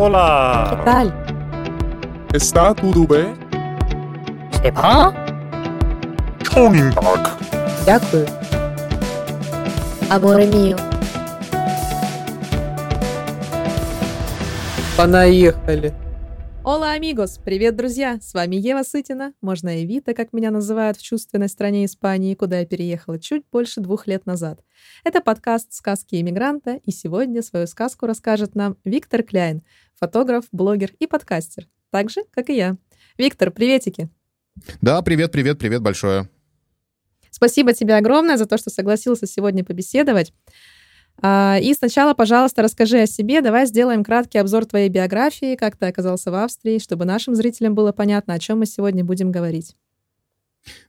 Hola. ¿Qué tal? ¿Está todo bien? Степа? Чонгинбак. Дякую. Аморе мио. Понаехали. Ола, амигос! Привет, друзья! С вами Ева Сытина, можно и Вита, как меня называют в чувственной стране Испании, куда я переехала чуть больше двух лет назад. Это подкаст «Сказки иммигранта», и сегодня свою сказку расскажет нам Виктор Кляйн, фотограф, блогер и подкастер, так же, как и я. Виктор, приветики! Да, привет, привет, привет большое. Спасибо тебе огромное за то, что согласился сегодня побеседовать. А, И сначала, пожалуйста, расскажи о себе. Давай сделаем краткий обзор твоей биографии, как ты оказался в Австрии, чтобы нашим зрителям было понятно, о чем мы сегодня будем говорить.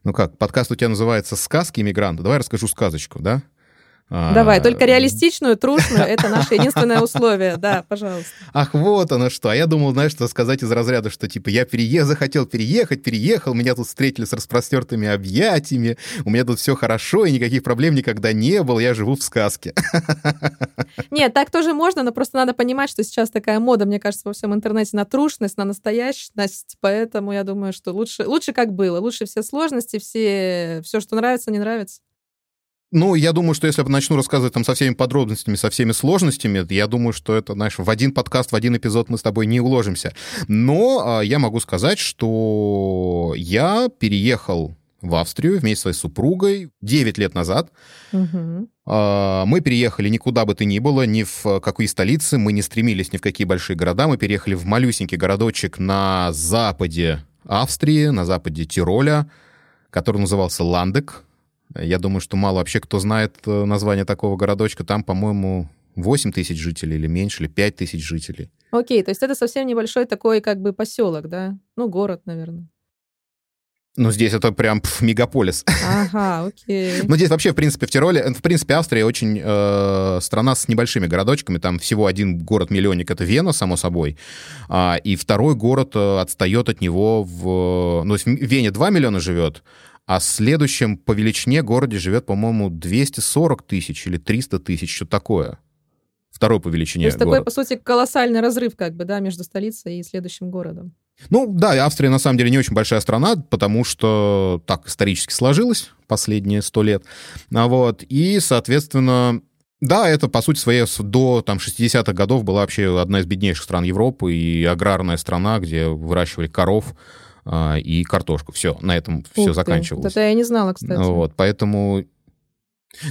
Ну как, подкаст у тебя называется «Сказки иммигранта». Давай расскажу сказочку, да? А, Давай, только реалистичную, трушную, это наше единственное условие. Да, пожалуйста. Ах, вот оно что. А я думал, знаешь, что сказать из разряда, что типа я перее... захотел переехать, переехал, меня тут встретили с распростертыми объятиями, у меня тут все хорошо, и никаких проблем никогда не было, я живу в сказке. Нет, так тоже можно, но просто надо понимать, что сейчас такая мода, мне кажется, во всем интернете на трушность, на настоящность, поэтому я думаю, что лучше, лучше как было, лучше все сложности, все, все, что нравится, не нравится. Ну, я думаю, что если я начну рассказывать там со всеми подробностями, со всеми сложностями, я думаю, что это, знаешь, в один подкаст, в один эпизод мы с тобой не уложимся. Но а, я могу сказать, что я переехал в Австрию вместе со своей супругой 9 лет назад. А, Мы переехали никуда бы то ни было, ни в какие столицы, мы не стремились ни в какие большие города, мы переехали в малюсенький городочек на западе Австрии, на западе Тироля, который назывался Ландек. Я думаю, что мало вообще кто знает э, название такого городочка. Там, по-моему, 8 тысяч жителей или меньше, или 5 тысяч жителей. Окей, то есть это совсем небольшой такой как бы поселок, да? Ну, город, наверное. Но здесь это прям пф, мегаполис. Ага, окей. Ну, здесь вообще, в принципе, в Тироле, в принципе, Австрия очень э, страна с небольшими городочками. Там всего один город-миллионник — это Вена, само собой. А, и второй город э, отстает от него в... Ну, то есть в Вене 2 миллиона живет, а в следующем по величине городе живет, по-моему, 240 тысяч или 300 тысяч, что такое. Второй по величине То есть такой, город. по сути, колоссальный разрыв как бы, да, между столицей и следующим городом. Ну, да, Австрия на самом деле не очень большая страна, потому что так исторически сложилось последние сто лет. А вот, и, соответственно, да, это, по сути своей, до там, 60-х годов была вообще одна из беднейших стран Европы и аграрная страна, где выращивали коров и картошку. Все, на этом все Ух ты. заканчивалось. Это я не знала, кстати. Вот, поэтому...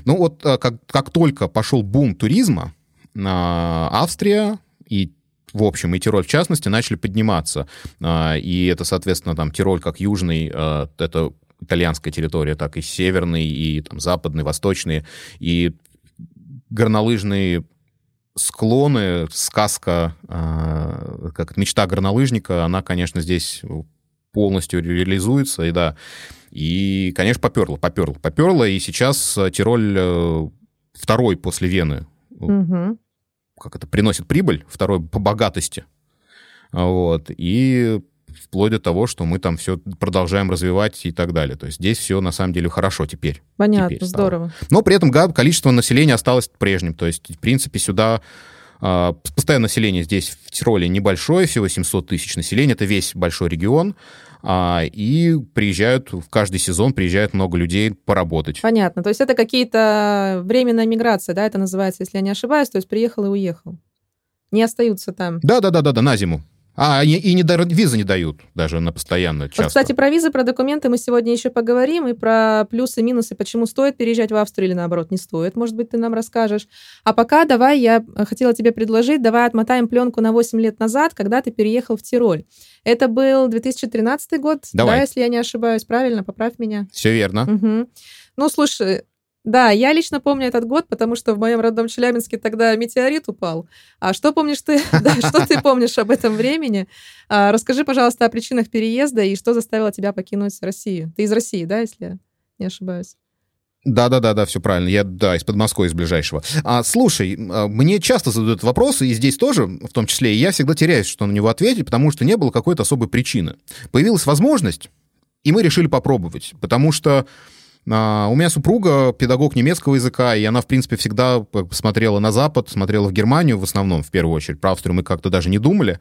Ну вот а, как, как только пошел бум туризма, а, Австрия и в общем, и Тироль в частности, начали подниматься. А, И это, соответственно, там Тироль как южный, а, это итальянская территория, так и северный, и там западный, восточный, и горнолыжные склоны, сказка, а, как мечта горнолыжника, она, конечно, здесь полностью реализуется, и да, и, конечно, поперло, поперло, поперло, и сейчас э, Тироль э, второй после Вены, Мгм. как это, приносит прибыль, второй по богатости, вот, и вплоть до того, что мы там все продолжаем развивать и так далее. То есть здесь все на самом деле хорошо теперь. Понятно, теперь здорово. Но при этом количество населения осталось прежним. То есть, в принципе, сюда постоянное население здесь в Тироле небольшое, всего 700 тысяч населения, это весь большой регион. А, и приезжают, в каждый сезон приезжает много людей поработать. Понятно. То есть это какие-то временная миграция, да, это называется, если я не ошибаюсь, то есть приехал и уехал. Не остаются там. Да-да-да-да, на зиму. А, и, и не визы не дают даже на постоянно часто. Вот, кстати, про визы, про документы мы сегодня еще поговорим, и про плюсы, минусы, почему стоит переезжать в Австрию или, наоборот, не стоит. Может быть, ты нам расскажешь. А пока давай, я хотела тебе предложить, давай отмотаем пленку на 8 лет назад, когда ты переехал в Тироль. Это был 2013 год, Давай. да, если я не ошибаюсь, правильно? Поправь меня. Все верно. Мгм. Ну, слушай, да, я лично помню этот год, потому что в моем родном Челябинске тогда метеорит упал. А что помнишь ты? Да, что ты помнишь об этом времени? А, Расскажи, пожалуйста, о причинах переезда и что заставило тебя покинуть Россию. Ты из России, да, если я не ошибаюсь? Да, да, да, да, все правильно. Я, да, из Подмосковья, из ближайшего. А, слушай, а, мне часто задают вопросы, и здесь тоже, в том числе, и я всегда теряюсь, что на него ответить, потому что не было какой-то особой причины. Появилась возможность, и мы решили попробовать, потому что А, У меня супруга педагог немецкого языка, и она, в принципе, всегда п- смотрела на Запад, смотрела в Германию в основном, в первую очередь. Про Австрию мы как-то даже не думали.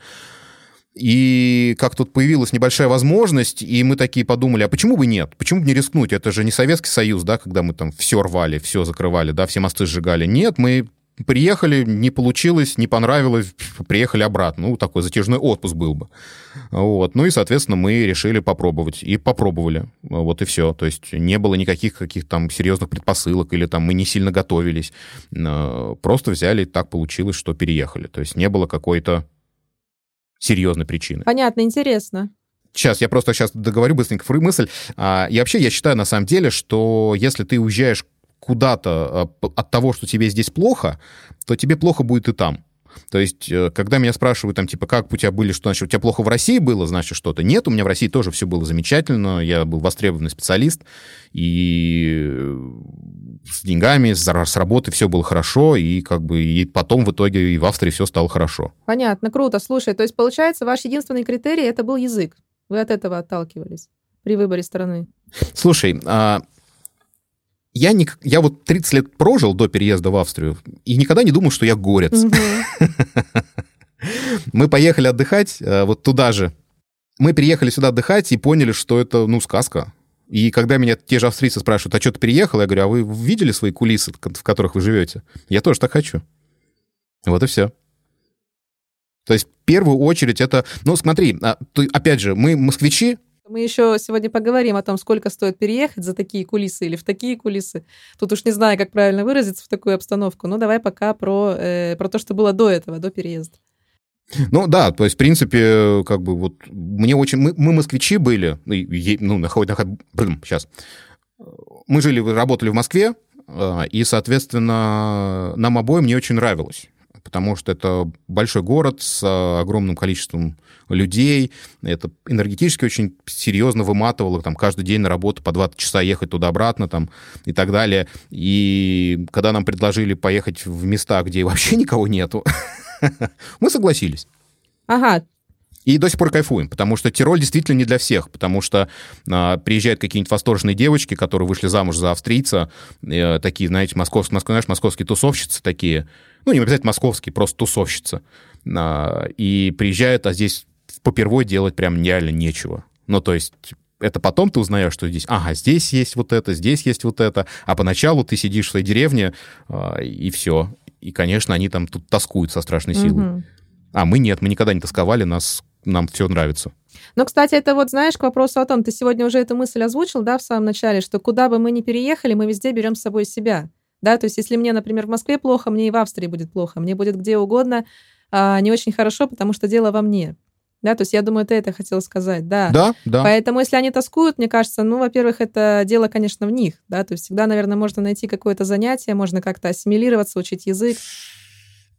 И как тут появилась небольшая возможность, и мы такие подумали, а почему бы нет? Почему бы не рискнуть? Это же не Советский Союз, да, когда мы там все рвали, все закрывали, да, все мосты сжигали. Нет, мы приехали, не получилось, не понравилось, приехали обратно. Ну, такой затяжной отпуск был бы. Вот. Ну и, соответственно, мы решили попробовать. И попробовали. Вот и все. То есть не было никаких каких там серьезных предпосылок, или там мы не сильно готовились. Э, Просто взяли, и так получилось, что переехали. То есть не было какой-то серьезной причины. Понятно, интересно. Сейчас, я просто сейчас договорю быстренько мысль. А, И вообще я считаю на самом деле, что если ты уезжаешь куда-то а, от того, что тебе здесь плохо, то тебе плохо будет и там. То есть, э, когда меня спрашивают, там, типа, как у тебя были, что значит, у тебя плохо в России было, значит, что-то. Нет, у меня в России тоже все было замечательно, я был востребованный специалист, и э, с деньгами, с работой все было хорошо, и как бы и потом в итоге и в Австрии все стало хорошо. Понятно, круто. Слушай, то есть, получается, ваш единственный критерий это был язык. Вы от этого отталкивались при выборе страны. Слушай, а, я, не, я вот 30 лет прожил до переезда в Австрию и никогда не думал, что я горец. Мы поехали отдыхать э, вот туда же. Мы приехали сюда отдыхать и поняли, что это, ну, сказка. И когда меня те же австрийцы спрашивают, а что ты переехал? Я говорю, а вы видели свои кулисы, в которых вы живете? Я тоже так хочу. Вот и все. То есть в первую очередь это... Ну, смотри, а, опять же, мы москвичи, Мы еще сегодня поговорим о том, сколько стоит переехать за такие кулисы или в такие кулисы. Тут уж не знаю, как правильно выразиться в такую обстановку. Но давай пока про, э, про то, что было до этого, до переезда. Ну да, то есть, в принципе, как бы вот мне очень... Мы, мы москвичи были, ну, ну, наход, сейчас. Мы жили, работали в Москве, э, и, соответственно, нам обоим не очень нравилось, потому что это большой город с э, огромным количеством людей, это энергетически очень серьезно выматывало, там, каждый день на работу по 20 часа ехать туда-обратно, там, и так далее. И когда нам предложили поехать в места, где вообще никого нету, мы согласились. Ага, И до сих пор кайфуем, потому что Тироль действительно не для всех, потому что а, приезжают какие-нибудь восторженные девочки, которые вышли замуж за австрийца, э, такие, знаете, московские, моск- знаешь, московские тусовщицы такие, ну, не обязательно московские, просто тусовщица, А, и приезжают, а здесь попервой делать прям реально нечего. Ну, то есть это потом ты узнаешь, что здесь, ага, здесь есть вот это, здесь есть вот это, а поначалу ты сидишь в своей деревне, а, и все. И, конечно, они там тут тоскуют со страшной силой. мгм. А мы нет, мы никогда не тосковали, нас, нам все нравится. Ну, кстати, это вот, знаешь, к вопросу о том, ты сегодня уже эту мысль озвучил, да, в самом начале, что куда бы мы ни переехали, мы везде берем с собой себя. Да, то есть если мне, например, в Москве плохо, мне и в Австрии будет плохо, мне будет где угодно а, не очень хорошо, потому что дело во мне. Да, то есть я думаю, ты это хотел сказать, да. Да, да. Поэтому, если они тоскуют, мне кажется, ну, во-первых, это дело, конечно, в них, да, то есть всегда, наверное, можно найти какое-то занятие, можно как-то ассимилироваться, учить язык.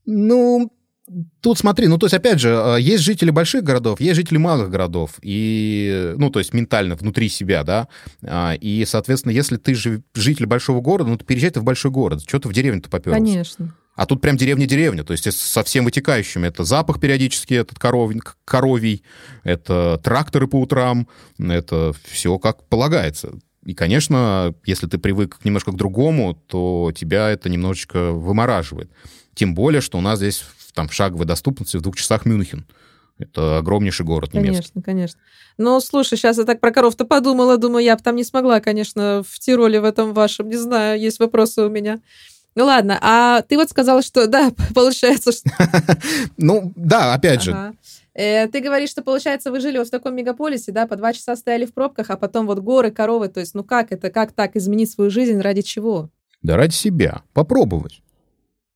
Ну, тут смотри, ну, то есть, опять же, э, есть жители больших городов, есть жители малых городов, и, ну, то есть, ментально, внутри себя, да, А, и, соответственно, если ты жи- житель большого города, ну, ты переезжай ты в большой город, что ты в деревню-то попёрлся? Конечно. А тут прям деревня-деревня, то есть со всем вытекающим. Это запах периодически, этот коровий, коровий, это тракторы по утрам, это все как полагается. И, конечно, если ты привык немножко к другому, то тебя это немножечко вымораживает. Тем более, что у нас здесь там в шаговой доступности в двух часах Мюнхен. Это огромнейший город немецкий. Конечно, конечно. Ну, слушай, сейчас я так про коров-то подумала, думаю, я бы там не смогла, конечно, в Тироле в этом вашем, не знаю, есть вопросы у меня. Ну ладно, а ты вот сказала, что да, получается, что... Ну, да, опять же. Э, ты говоришь, что, получается, вы жили вот в таком мегаполисе, да, по два часа стояли в пробках, а потом вот горы, коровы, то есть, ну как это, как так изменить свою жизнь, ради чего? Да ради себя. Попробовать.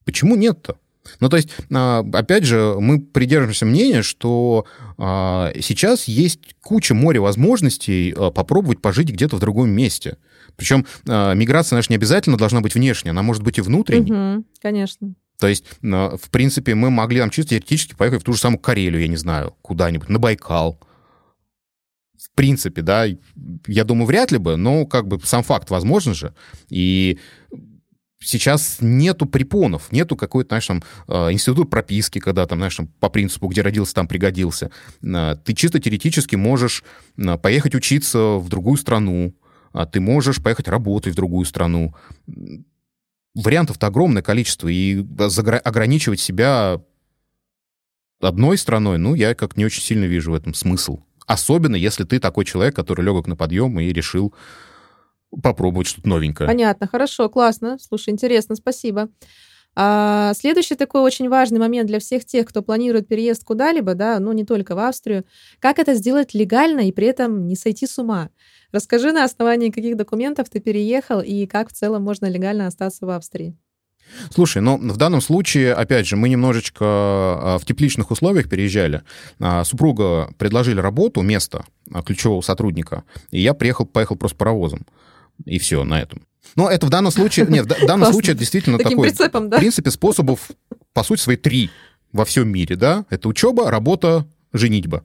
Почему нет-то? Ну, то есть, а, опять же, мы придерживаемся мнения, что а, сейчас есть куча моря возможностей а, попробовать пожить где-то в другом месте. Причем а, миграция наша не обязательно должна быть внешняя, она может быть и внутренней. Мгм, конечно. То есть, в принципе, мы могли там чисто теоретически поехать в ту же самую Карелию, я не знаю, куда-нибудь, на Байкал. В принципе, да, я думаю, вряд ли бы, но как бы сам факт возможен же. И сейчас нету препонов, нету какой-то, знаешь, там, э, институт прописки, когда там, знаешь, там, по принципу, где родился, там пригодился. Э, Ты чисто теоретически можешь э, поехать учиться в другую страну, а ты можешь поехать работать в другую страну. Вариантов-то огромное количество, и ограничивать себя одной страной, ну, я как не очень сильно вижу в этом смысл. Особенно, если ты такой человек, который легок на подъем и решил попробовать что-то новенькое. Понятно, хорошо, классно. Слушай, интересно, спасибо. А, следующий такой очень важный момент для всех тех, кто планирует переезд куда-либо, да, ну не только в Австрию, как это сделать легально и при этом не сойти с ума. Расскажи, на основании каких документов ты переехал и как в целом можно легально остаться в Австрии. Слушай, ну в данном случае, опять же, мы немножечко а, в тепличных условиях переезжали. А, супруга предложили работу, место а, ключевого сотрудника, и я приехал, поехал просто паровозом. И все на этом. Но это в данном случае, нет, в данном случае действительно Таким такой, прицепом, да? в принципе, способов, по сути, свои три во всем мире, да? Это учеба, работа, женитьба.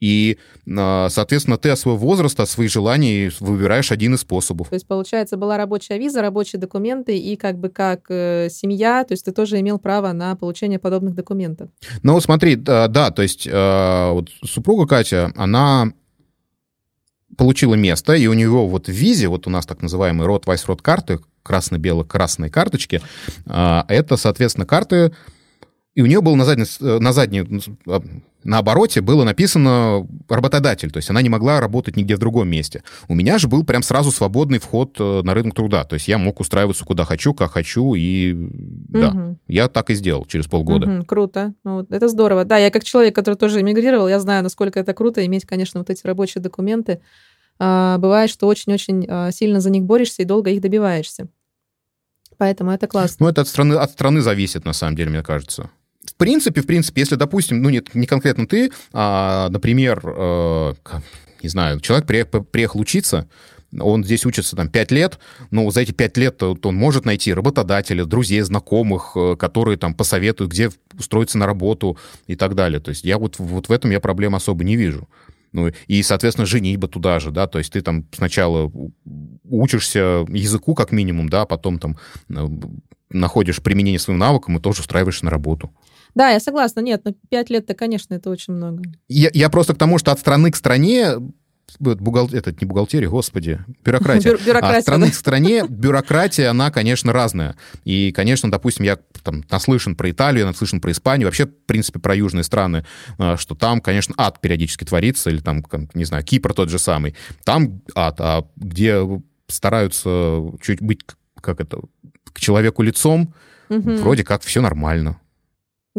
И, а, соответственно, ты от своего возраста, от своих желаний выбираешь один из способов. То есть, получается, была рабочая виза, рабочие документы, и как бы как э, семья, то есть ты тоже имел право на получение подобных документов. Ну, смотри, да, да, то есть э, вот супруга Катя, она получила место, и у него вот в визе, вот у нас так называемые рот вайс рот карты, красно-бело-красные карточки, э, это, соответственно, карты, и у нее было на задней, на задней, на обороте было написано работодатель, то есть она не могла работать нигде в другом месте. У меня же был прям сразу свободный вход э, на рынок труда, то есть я мог устраиваться куда хочу, как хочу, и да, Мгм. я так и сделал через полгода. Мгм, круто. Ну, вот это здорово. Да, я как человек, который тоже эмигрировал, я знаю, насколько это круто иметь, конечно, вот эти рабочие документы. А, бывает, что очень-очень а, сильно за них борешься и долго их добиваешься. Поэтому это классно. Ну, это от страны, от страны зависит, на самом деле, мне кажется. В принципе, в принципе, если, допустим, ну, не, не конкретно ты, а, например, э, не знаю, человек приехал, учиться, он здесь учится там 5 лет, но за эти 5 лет он может найти работодателя, друзей, знакомых, э, которые там посоветуют, где устроиться на работу и так далее. То есть я вот, вот в этом я проблем особо не вижу. Ну, и, соответственно, женитьба туда же, да, то есть ты там сначала учишься языку как минимум, да, а потом там э, находишь применение своим навыкам и тоже устраиваешься на работу. Да, я согласна. Нет, ну 5 лет-то, конечно, это очень много. Я, я просто к тому, что от страны к стране бухгал- это не бухгалтерия, господи, бюрократия. Бю- бюрократия, от страны да. к стране бюрократия, она, конечно, разная. И, конечно, допустим, я там наслышан про Италию, наслышан про Испанию, вообще, в принципе, про южные страны, а, что там, конечно, ад периодически творится, или там, не знаю, Кипр тот же самый. Там ад, а где стараются чуть быть, как это, к человеку лицом, Мгм. вроде как все нормально.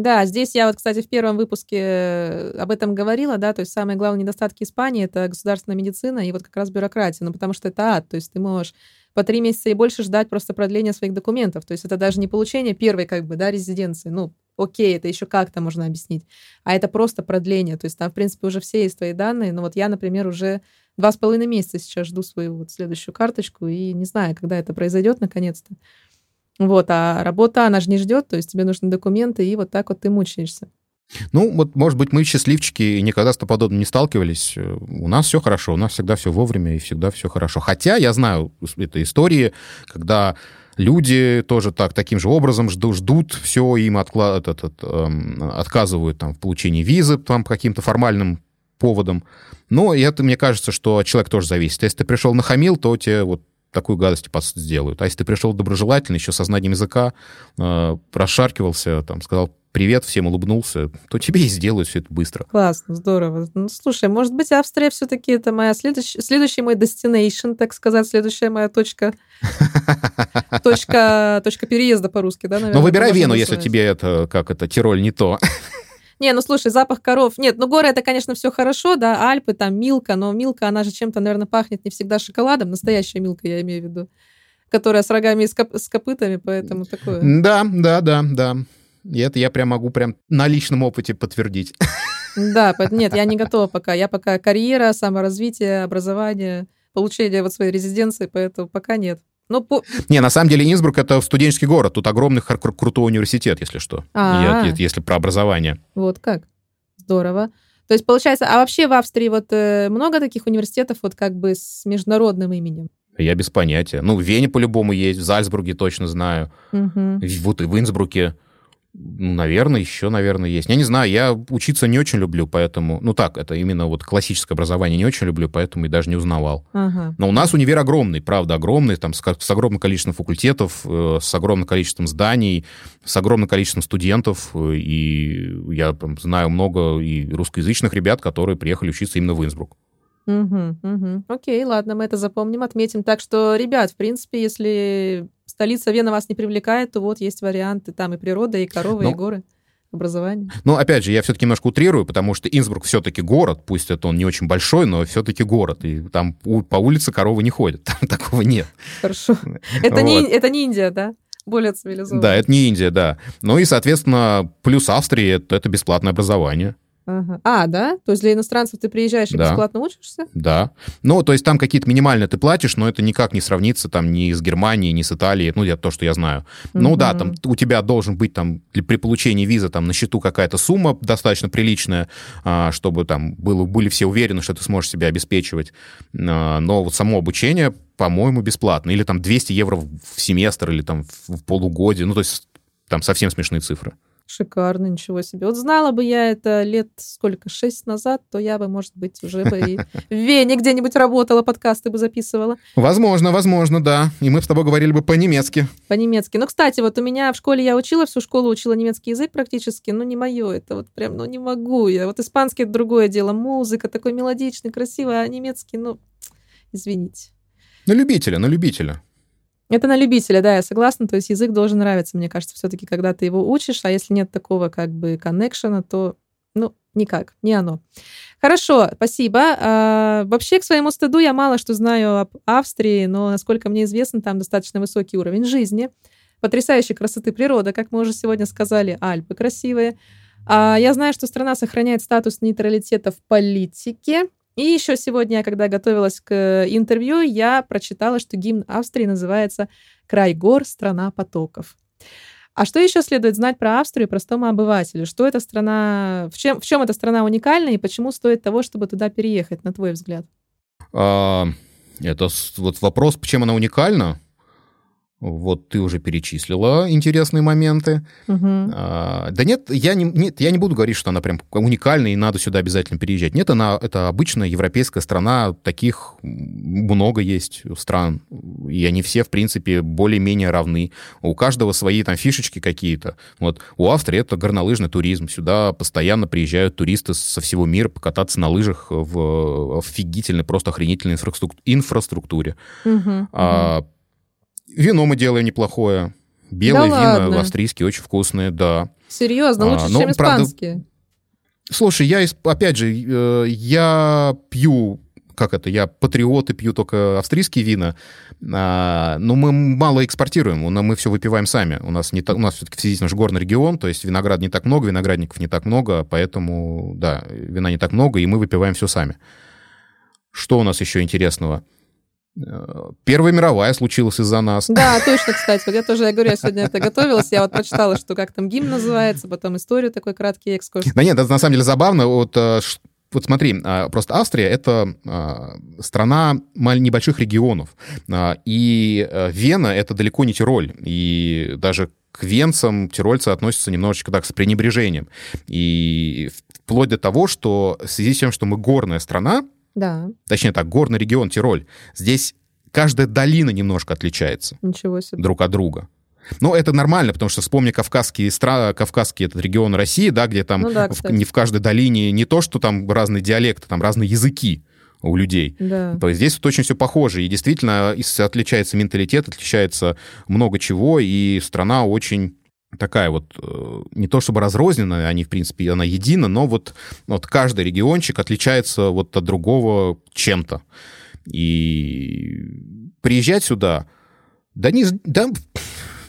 Да, здесь я вот, кстати, в первом выпуске э, об этом говорила, да, то есть самые главные недостатки Испании — это государственная медицина и вот как раз бюрократия, ну, потому что это ад, то есть ты можешь по три месяца и больше ждать просто продления своих документов, то есть это даже не получение первой, как бы, да, резиденции, ну, окей, это еще как-то можно объяснить, а это просто продление, то есть там, в принципе, уже все есть твои данные, но вот я, например, уже два с половиной месяца сейчас жду свою вот следующую карточку и не знаю, когда это произойдет наконец-то. Вот, а работа, она же не ждет, то есть тебе нужны документы, и вот так вот ты мучаешься. Ну, вот, может быть, мы счастливчики и никогда с подобным не сталкивались. Э, У нас все хорошо, у нас всегда все вовремя и всегда все хорошо. Хотя я знаю это истории, когда люди тоже так, таким же образом ждут, ждут все, им откла- этот, эм, отказывают там, в получении визы там, по каким-то формальным поводам. Но это, мне кажется, что от человека тоже зависит. Если ты пришел нахамил, то тебе вот такую гадость по сути, сделают. А если ты пришел доброжелательно, еще со знанием языка, э, расшаркивался, там, сказал привет, всем улыбнулся, то тебе и сделают все это быстро. Классно, здорово. Ну, слушай, может быть, Австрия все-таки это моя следующая, следующий мой destination, так сказать, следующая моя точка, точка, точка переезда по-русски, да, наверное? Но Ну, выбирай Вену, если тебе это, как это, Тироль не то. Не, ну слушай, запах коров. Нет, ну горы это, конечно, все хорошо, да, Альпы, там Милка, но Милка, она же чем-то, наверное, пахнет не всегда шоколадом, настоящая Милка, я имею в виду, которая с рогами и с, коп- с копытами, поэтому такое. Да, да, да, да. И это я прям могу прям на личном опыте подтвердить. Да, нет, я не готова пока. Я пока карьера, саморазвитие, образование, получение вот своей резиденции, поэтому пока нет. Ну, по... Не, на самом деле Инсбрук — это студенческий город. Тут огромный хар- кру- крутой университет, если что. А. Я- если про образование. вот как. Здорово. То есть, получается, а вообще в Австрии вот э, много таких университетов вот как бы с международным именем? Я без понятия. Ну, в Вене по-любому есть, в Зальцбурге точно знаю. В- Вот и в Инсбруке. Ну, наверное, еще, наверное, есть. Я не знаю, я учиться не очень люблю, поэтому... Ну так, это именно вот классическое образование не очень люблю, поэтому и даже не узнавал. Ага. Но у нас универ огромный, правда, огромный, там с, с огромным количеством факультетов, э, с огромным количеством зданий, с огромным количеством студентов, э, и я там, знаю много и русскоязычных ребят, которые приехали учиться именно в Инсбрук. Угу, угу. Окей, ладно, мы это запомним, отметим. Так что, ребят, в принципе, если столица Вена вас не привлекает, то вот есть варианты. Там и природа, и коровы, Ну, и горы, образование. Но, опять же, я все-таки немножко утрирую, потому что Инсбрук все-таки город, пусть это он не очень большой, но все-таки город, и там по улице коровы не ходят, там такого нет. Хорошо. Это, не, Вот. это не Индия, да? Более цивилизованно. Да, это не Индия, да. Ну и, соответственно, плюс Австрии это, это бесплатное образование. Ага. А, да? То есть для иностранцев ты приезжаешь и Да. бесплатно учишься? Да. Ну, то есть там какие-то минимальные ты платишь, но это никак не сравнится там ни с Германией, ни с Италией, ну, я, то, что я знаю. Ну, да, там у тебя должен быть там при получении визы там на счету какая-то сумма достаточно приличная, а, чтобы там было, были все уверены, что ты сможешь себя обеспечивать. А, Но вот само обучение, по-моему, бесплатно. Или там 200 евро в семестр, или там в полугодие. Ну, то есть там совсем смешные цифры. Шикарно, ничего себе. Вот знала бы я это лет сколько, шесть назад, то я бы, может быть, уже бы и в Вене где-нибудь работала, подкасты бы записывала Возможно, возможно, да. И мы с тобой говорили бы по-немецки. по-немецки. Ну, кстати, вот у меня в школе я учила, всю школу учила немецкий язык практически, ну, не мое это вот прям, ну, не могу я. Вот испанский — это другое дело, музыка такой мелодичный, красивый, а немецкий, ну, извините. На любителя, на любителя. Это на любителя, да, я согласна. То есть язык должен нравиться, мне кажется, все-таки, когда ты его учишь, а если нет такого как бы коннекшена, то, ну, никак, не оно. Хорошо, спасибо. А, вообще, к своему стыду, я мало что знаю об Австрии, но, насколько мне известно, там достаточно высокий уровень жизни, потрясающей красоты природа, как мы уже сегодня сказали, Альпы красивые. А, я знаю, что страна сохраняет статус нейтралитета в политике, и еще сегодня, когда готовилась к э, интервью, я прочитала, что гимн Австрии называется «Край гор, страна потоков». А что еще следует знать про Австрию простому обывателю? Что эта страна, в чем, в чем эта страна уникальна и почему стоит того, чтобы туда переехать, на твой взгляд? А, Это вот вопрос, чем она уникальна. Вот ты уже перечислила интересные моменты. Мгм. А, Да нет, я не, нет, я не буду говорить, что она прям уникальна и надо сюда обязательно переезжать. Нет, она это обычная европейская страна, таких много есть стран, и они все, в принципе, более-менее равны. У каждого свои там фишечки какие-то. Вот у Австрии это горнолыжный туризм. Сюда постоянно приезжают туристы со всего мира покататься на лыжах в офигительной, просто охренительной инфраструк- инфраструктуре. Мгм. А, вино мы делаем неплохое. Белые Да вина ладно? австрийские очень вкусные, да. Серьезно, а, лучше, ну, чем правда, испанские. Слушай, я, опять же, э, я пью, как это, я патриот и пью только австрийские вина, а, но мы мало экспортируем, нас- мы все выпиваем сами. У нас, не так, у нас все-таки в связи наш горный регион, то есть виноград не так много, виноградников не так много, поэтому, да, вина не так много, и мы выпиваем все сами. Что у нас еще интересного? Э, Первая мировая случилась из-за нас. Да, точно, кстати. Вот я тоже, я говорю, я сегодня это готовилась, я вот прочитала, что как там гимн называется, потом историю, такой краткий экскурс. Да нет, это на самом деле забавно. Вот, э, вот смотри, а, просто Австрия — это страна небольших регионов. И э, Вена — это далеко не Тироль. И даже к венцам тирольцы относятся немножечко так с пренебрежением. И вплоть до того, что в связи с тем, что мы горная страна, Да, точнее так, горный регион Тироль, здесь каждая долина немножко отличается ничего себе. друг от друга. Но это нормально, потому что вспомни кавказские стра... кавказский этот регион России, да, где там Ну да, в- не в каждой долине не то, что там разные диалекты, там разные языки у людей. Да. То есть здесь вот очень все похоже. И действительно отличается менталитет, отличается много чего, и страна очень такая вот, э, не то чтобы разрозненная, они, в принципе, она едина, но вот, вот каждый региончик отличается вот от другого чем-то. И приезжать сюда, да, не, да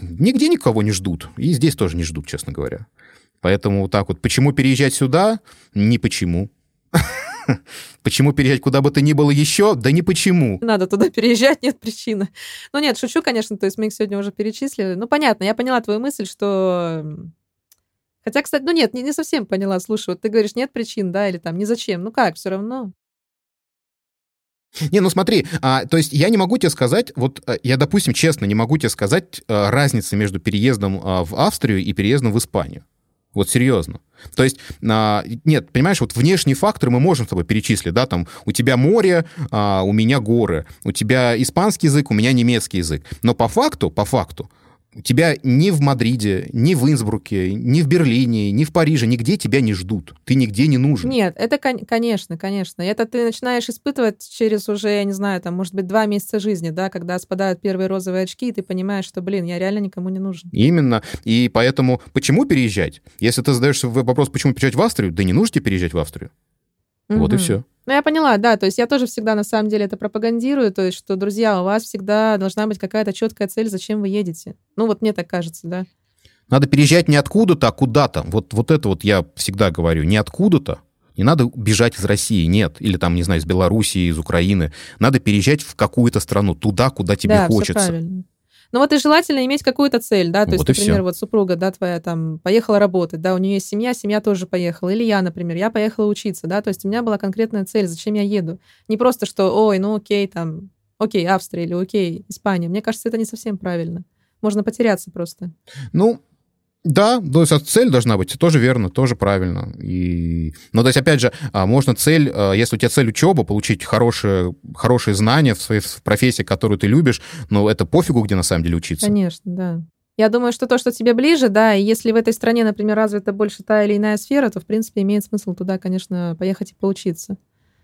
нигде никого не ждут. И здесь тоже не ждут, честно говоря. Поэтому вот так вот, почему переезжать сюда? Не почему. Почему переезжать куда бы то ни было еще? Да не почему. Не Надо туда переезжать, нет причины. Ну нет, шучу, конечно, то есть мы их сегодня уже перечислили. Ну понятно, я поняла твою мысль, что... Хотя, кстати, ну нет, не, не совсем поняла. Слушай, вот ты говоришь, нет причин, да, или там, не зачем. Ну как, все равно. Не, ну смотри, а, то есть я не могу тебе сказать, вот а, я, допустим, честно, не могу тебе сказать а, разницы между переездом а, в Австрию и переездом в Испанию. Вот серьезно. То есть, а, нет, понимаешь, вот внешние факторы мы можем с тобой перечислить, да, там, у тебя море, а, у меня горы, у тебя испанский язык, у меня немецкий язык. Но по факту, по факту, тебя ни в Мадриде, ни в Инсбруке, ни в Берлине, ни в Париже, нигде тебя не ждут. Ты нигде не нужен. Нет, это, кон- конечно, конечно. Это ты начинаешь испытывать через уже, я не знаю, там, может быть, два месяца жизни, да, когда спадают первые розовые очки, и ты понимаешь, что, блин, я реально никому не нужен. Именно. И поэтому почему переезжать? Если ты задаешь себе вопрос, почему переезжать в Австрию, да не нужно тебе переезжать в Австрию. Вот и все. Ну, я поняла, да, то есть я тоже всегда на самом деле это пропагандирую, то есть что, друзья, у вас всегда должна быть какая-то четкая цель, зачем вы едете. Ну, вот мне так кажется, да. Надо переезжать не откуда-то, а куда-то. Вот, вот это вот я всегда говорю. Не откуда-то. Не надо бежать из России, нет. Или там, не знаю, из Белоруссии, из Украины. Надо переезжать в какую-то страну, туда, куда тебе да, все хочется. правильно. Ну вот и желательно иметь какую-то цель, да, то Вот есть, например, всё. вот супруга, да, твоя там поехала работать, да, у нее есть семья, семья тоже поехала, или я, например, я поехала учиться, да, то есть у меня была конкретная цель, зачем я еду. Не просто, что, ой, ну окей, там, окей, Австрия или окей, Испания. Мне кажется, это не совсем правильно. Можно потеряться просто. Ну, да, то есть цель должна быть, тоже верно, тоже правильно. И... Ну, то есть, опять же, а, можно цель, а, если у тебя цель учеба, получить хорошие, хорошие знания в своей в профессии, которую ты любишь, но это пофигу, где на самом деле учиться. Конечно, да. Я думаю, что то, что тебе ближе, да, и если в этой стране, например, развита больше та или иная сфера, то, в принципе, имеет смысл туда, конечно, поехать и поучиться.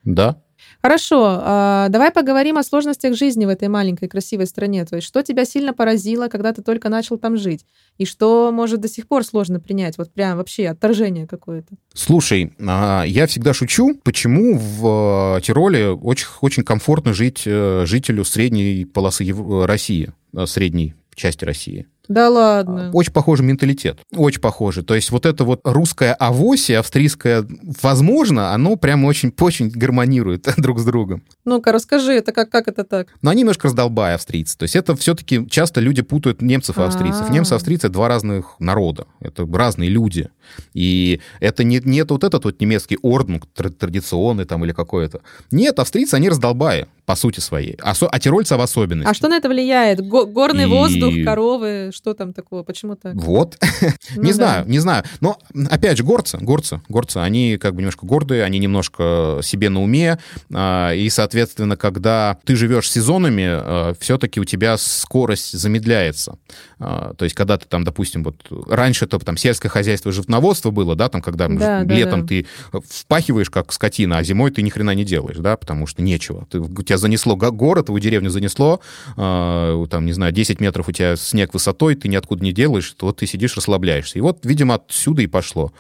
Да. Хорошо, а, давай поговорим о сложностях жизни в этой маленькой красивой стране. То есть, что тебя сильно поразило, когда ты только начал там жить? И что, может, до сих пор сложно принять? Вот прям вообще отторжение какое-то. Слушай, а, я всегда шучу, почему в э, Тироле очень, очень комфортно жить э, жителю средней полосы Ев- России, э, средней части России. Да ладно. Очень похожий менталитет. Очень похожий. То есть вот это вот русское авоси, австрийское, возможно, оно прям очень, очень гармонирует друг с другом. Ну-ка, расскажи, это как, как это так? Но они немножко раздолбая австрийцы. То есть это все-таки часто люди путают немцев и австрийцев. А. Немцы и австрийцы — это два разных народа. Это разные люди. И это не, нет вот этот вот немецкий орден тр- традиционный там или какой-то. Нет, австрийцы, они раздолбая по сути своей. А, а тирольцы в особенности. А что на это влияет? Го- горный И- воздух, коровы, что там такого? Почему так? Вот. Ну не да. знаю, не знаю. Но, опять же, горцы, горцы, горцы, они как бы немножко гордые, они немножко себе на уме, а, и, соответственно, когда ты живешь сезонами, все-таки у тебя скорость замедляется. А, То есть, когда ты там, допустим, вот раньше это там сельское хозяйство, животноводство было, да, там, когда Да, да, летом да. ты впахиваешь как скотина, а зимой ты ни хрена не делаешь, да, потому что нечего. Ты, у тебя занесло го- город, твою деревню занесло, а, там, не знаю, 10 метров у тебя снег высотой, ты ниоткуда не делаешь, то вот ты сидишь, расслабляешься. И вот, видимо, отсюда и пошло.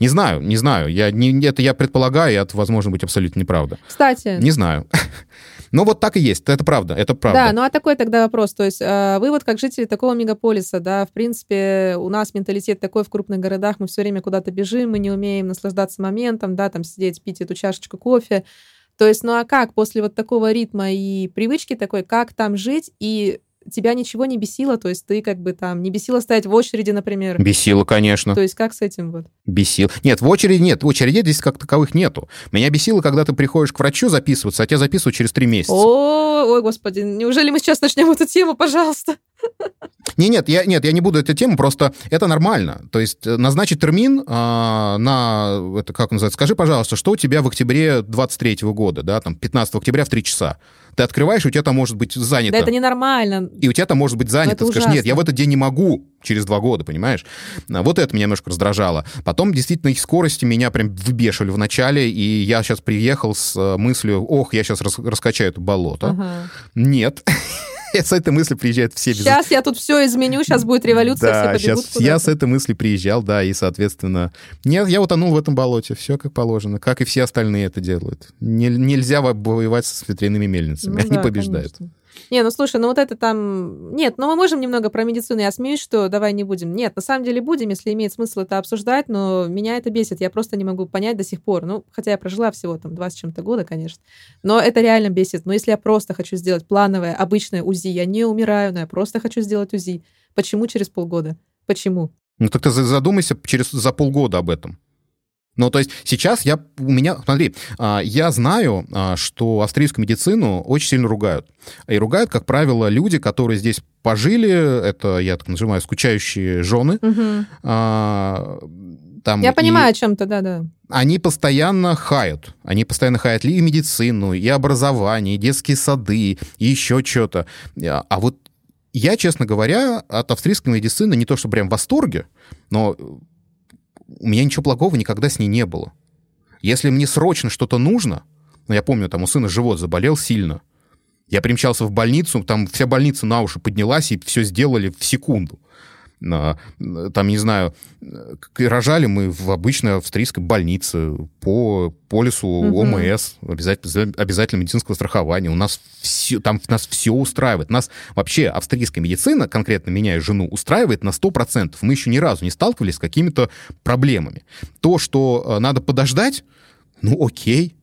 Не знаю, не знаю. Я, не, это я предполагаю, и это, возможно, быть абсолютно неправда. Кстати, Не знаю. Но вот так и есть. Это правда, это правда. Да, ну а такой тогда вопрос. То есть э, вы вот как жители такого мегаполиса, да, в принципе, у нас менталитет такой в крупных городах, мы все время куда-то бежим, мы не умеем наслаждаться моментом, да, там сидеть, пить эту чашечку кофе. То есть, ну а как после вот такого ритма и привычки такой, как там жить, и тебя ничего не бесило, то есть ты как бы там не бесило стоять в очереди, например. Бесило, конечно. То есть как с этим вот? Бесил. Нет, в очереди нет. В очереди здесь как таковых нету. Меня бесило, когда ты приходишь к врачу записываться, а тебя записывают через три месяца. О, ой, господи, неужели мы сейчас начнем эту тему, пожалуйста? Не, нет, я, нет, я не буду эту тему, просто это нормально. То есть э, назначить термин а, на, это как называется, скажи, пожалуйста, что у тебя в октябре 23 года, да, там, 15 октября в 3 часа. Ты открываешь, у тебя там может быть занято. Да это ненормально. И у тебя там может быть занято. Ты скажешь, нет, ужасно. я в этот день не могу через два года, понимаешь? А, Вот это меня немножко раздражало. Потом, действительно, их скорости меня прям выбешивали в начале, и я сейчас приехал с э, мыслью, ох, я сейчас раскачаю это болото. Ага. Нет. С этой мыслью приезжают все без Сейчас я тут все изменю, сейчас будет революция, да, все побегут сейчас я с этой мысли приезжал, да, и, соответственно, нет, я утонул в этом болоте, все как положено, как и все остальные это делают. Не- нельзя во- воевать с ветряными мельницами, Ну они да, побеждают. конечно. Не, ну слушай, ну вот это там... Нет, ну мы можем немного про медицину. Я смеюсь, что давай не будем. Нет, на самом деле будем, если имеет смысл это обсуждать, но меня это бесит. Я просто не могу понять до сих пор. Ну, хотя я прожила всего там два с чем-то года, конечно. Но это реально бесит. Но если я просто хочу сделать плановое, обычное УЗИ, я не умираю, но я просто хочу сделать УЗИ. Почему через полгода? Почему? Ну так ты за- задумайся через, за полгода об этом. Ну, то есть сейчас я, у меня, смотри, а, я знаю, а, что австрийскую медицину очень сильно ругают. И ругают, как правило, люди, которые здесь пожили, это, я так называю, скучающие жены. А, Там Я и понимаю о чем-то, да-да. Они постоянно хаят. Они постоянно хаят и медицину, и образование, и детские сады, и еще что-то. А вот я, честно говоря, от австрийской медицины не то, что прям в восторге, но у меня ничего плохого никогда с ней не было. Если мне срочно что-то нужно, ну, я помню, там у сына живот заболел сильно, я примчался в больницу, там вся больница на уши поднялась, и все сделали в секунду. Там, не знаю, рожали мы в обычной австрийской больнице по полису. ОМС, обязательно, обязательно медицинского страхования. У нас все, там нас все устраивает. Нас вообще австрийская медицина, конкретно меня и жену, устраивает на 100%. Мы еще ни разу не сталкивались с какими-то проблемами. То, что э, надо подождать, ну окей.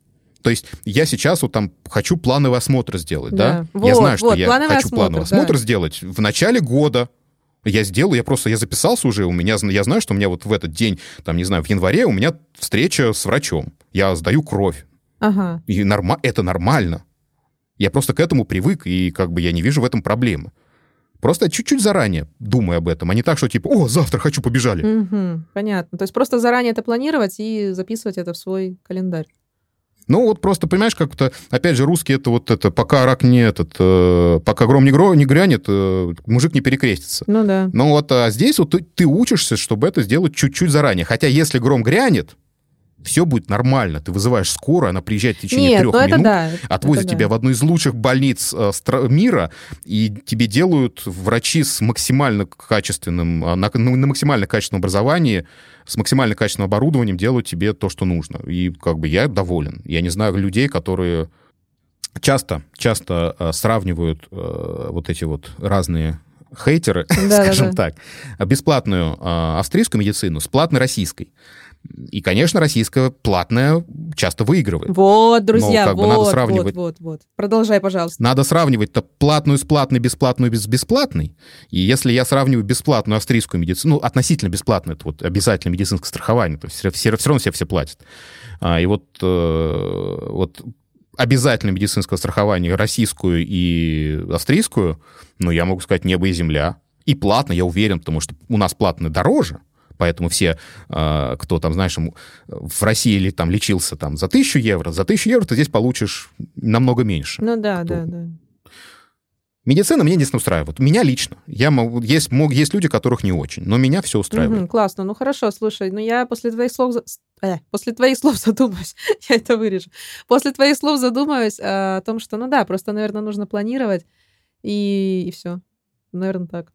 То есть я сейчас вот там хочу плановый осмотр сделать, да? Да. я Вот, знаю, что вот, я плановый хочу плановый осмотр, да. осмотр сделать в начале года. Я сделаю, я просто, я записался уже, у меня, я знаю, что у меня вот в этот день, там, не знаю, в январе у меня встреча с врачом. Я сдаю кровь. Ага. И норма- это нормально. Я просто к этому привык, и как бы я не вижу в этом проблемы. Просто чуть-чуть заранее думаю об этом, а не так, что типа, о, завтра хочу, побежали. Мгм. Понятно. То есть просто заранее это планировать и записывать это в свой календарь. Ну вот просто, понимаешь, как-то, опять же, русский это вот это, пока рак не этот, э, пока гром не, гро- не грянет, э, мужик не перекрестится. Ну да. Ну вот а здесь вот ты, ты учишься, чтобы это сделать чуть-чуть заранее. Хотя если гром грянет, все будет нормально. Ты вызываешь скорую, она приезжает в течение Нет, трех ну минут, да. отвозят это да. тебя в одну из лучших больниц э, мира, и тебе делают врачи с максимально качественным, э, на, на максимально качественном образовании, с максимально качественным оборудованием делают тебе то, что нужно. И как бы я доволен. Я не знаю людей, которые часто, часто э, сравнивают э, вот эти вот разные хейтеры, Да-да-да. скажем так, бесплатную э, австрийскую медицину с платной российской. И, конечно, российская платная часто выигрывает. Вот, друзья, как бы вот, надо вот, сравнивать. вот, вот. Продолжай, пожалуйста. Надо сравнивать-то платную с платной, бесплатную с бесплатной. И если я сравниваю бесплатную австрийскую медицину, ну, относительно бесплатную, это вот обязательно медицинское страхование, то есть все, все, равно все, все платят. А, и вот, э, вот обязательно медицинское страхование российскую и австрийскую, ну, я могу сказать, небо и земля. И платно, я уверен, потому что у нас платно дороже, Поэтому все, э, кто там, знаешь, в России или там лечился там за тысячу евро, за тысячу евро ты здесь получишь намного меньше. Ну да, да, да. Медицина меня единственно устраивает. Меня лично. Я могу, есть, мог, есть люди, которых не очень, но меня все устраивает. Мгм, классно. Ну хорошо, слушай, ну я после твоих слов... э, после твоих слов задумаюсь. я это вырежу. После твоих слов задумаюсь э, о том, что, ну да, просто, наверное, нужно планировать, и, и все. Наверное, так.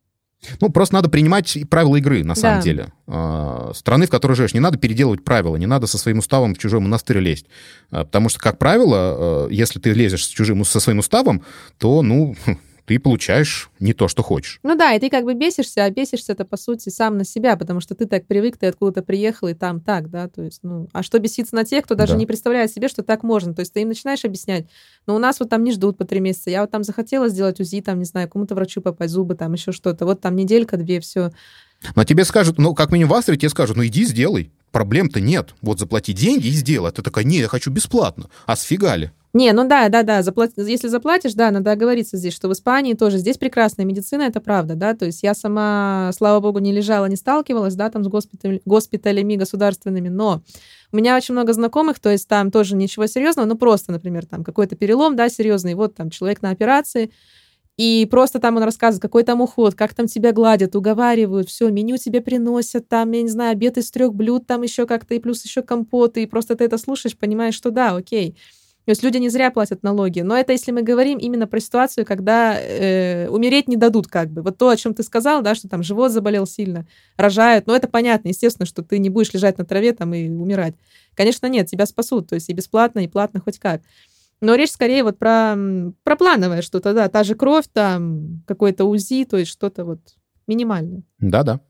Ну, просто надо принимать правила игры, на самом Да. деле. А, Страны, в которой живешь, не надо переделывать правила, не надо со своим уставом в чужой монастырь лезть. А, Потому что, как правило, э, если ты лезешь с чужим, со своим уставом, то, ну, ты получаешь не то, что хочешь. Ну да, и ты как бы бесишься, а бесишься это по сути сам на себя, потому что ты так привык, ты откуда-то приехал, и там так, да, то есть, ну, а что беситься на тех, кто даже Да. не представляет себе, что так можно, то есть ты им начинаешь объяснять, но у нас вот там не ждут по три месяца, я вот там захотела сделать УЗИ, там, не знаю, кому-то врачу попасть, зубы, там еще что-то, вот там неделька-две, все. Но тебе скажут, ну, как минимум в Австрии тебе скажут, ну, иди сделай. Проблем-то нет. Вот заплати деньги и сделай. А ты такая, не, я хочу бесплатно. А сфига ли? Не, ну да, да, да, заплат- если заплатишь, да, надо оговориться здесь, что в Испании тоже здесь прекрасная медицина, это правда, да, то есть я сама, слава богу, не лежала, не сталкивалась, да, там с госпиталь- госпиталями государственными, но у меня очень много знакомых, то есть там тоже ничего серьезного, ну просто, например, там какой-то перелом, да, серьезный, вот там человек на операции, и просто там он рассказывает, какой там уход, как там тебя гладят, уговаривают, все, меню тебе приносят, там, я не знаю, обед из трех блюд, там еще как-то, и плюс еще компоты, и просто ты это слушаешь, понимаешь, что да, окей. То есть люди не зря платят налоги. Но это если мы говорим именно про ситуацию, когда э, умереть не дадут как бы. Вот то, о чем ты сказал, да, что там живот заболел сильно, рожают. Ну, это понятно, естественно, что ты не будешь лежать на траве там и умирать. Конечно, нет, тебя спасут. То есть и бесплатно, и платно хоть как. Но речь скорее вот про, про плановое что-то, да, та же кровь, там, какой-то УЗИ, то есть что-то вот минимальное. Да-да.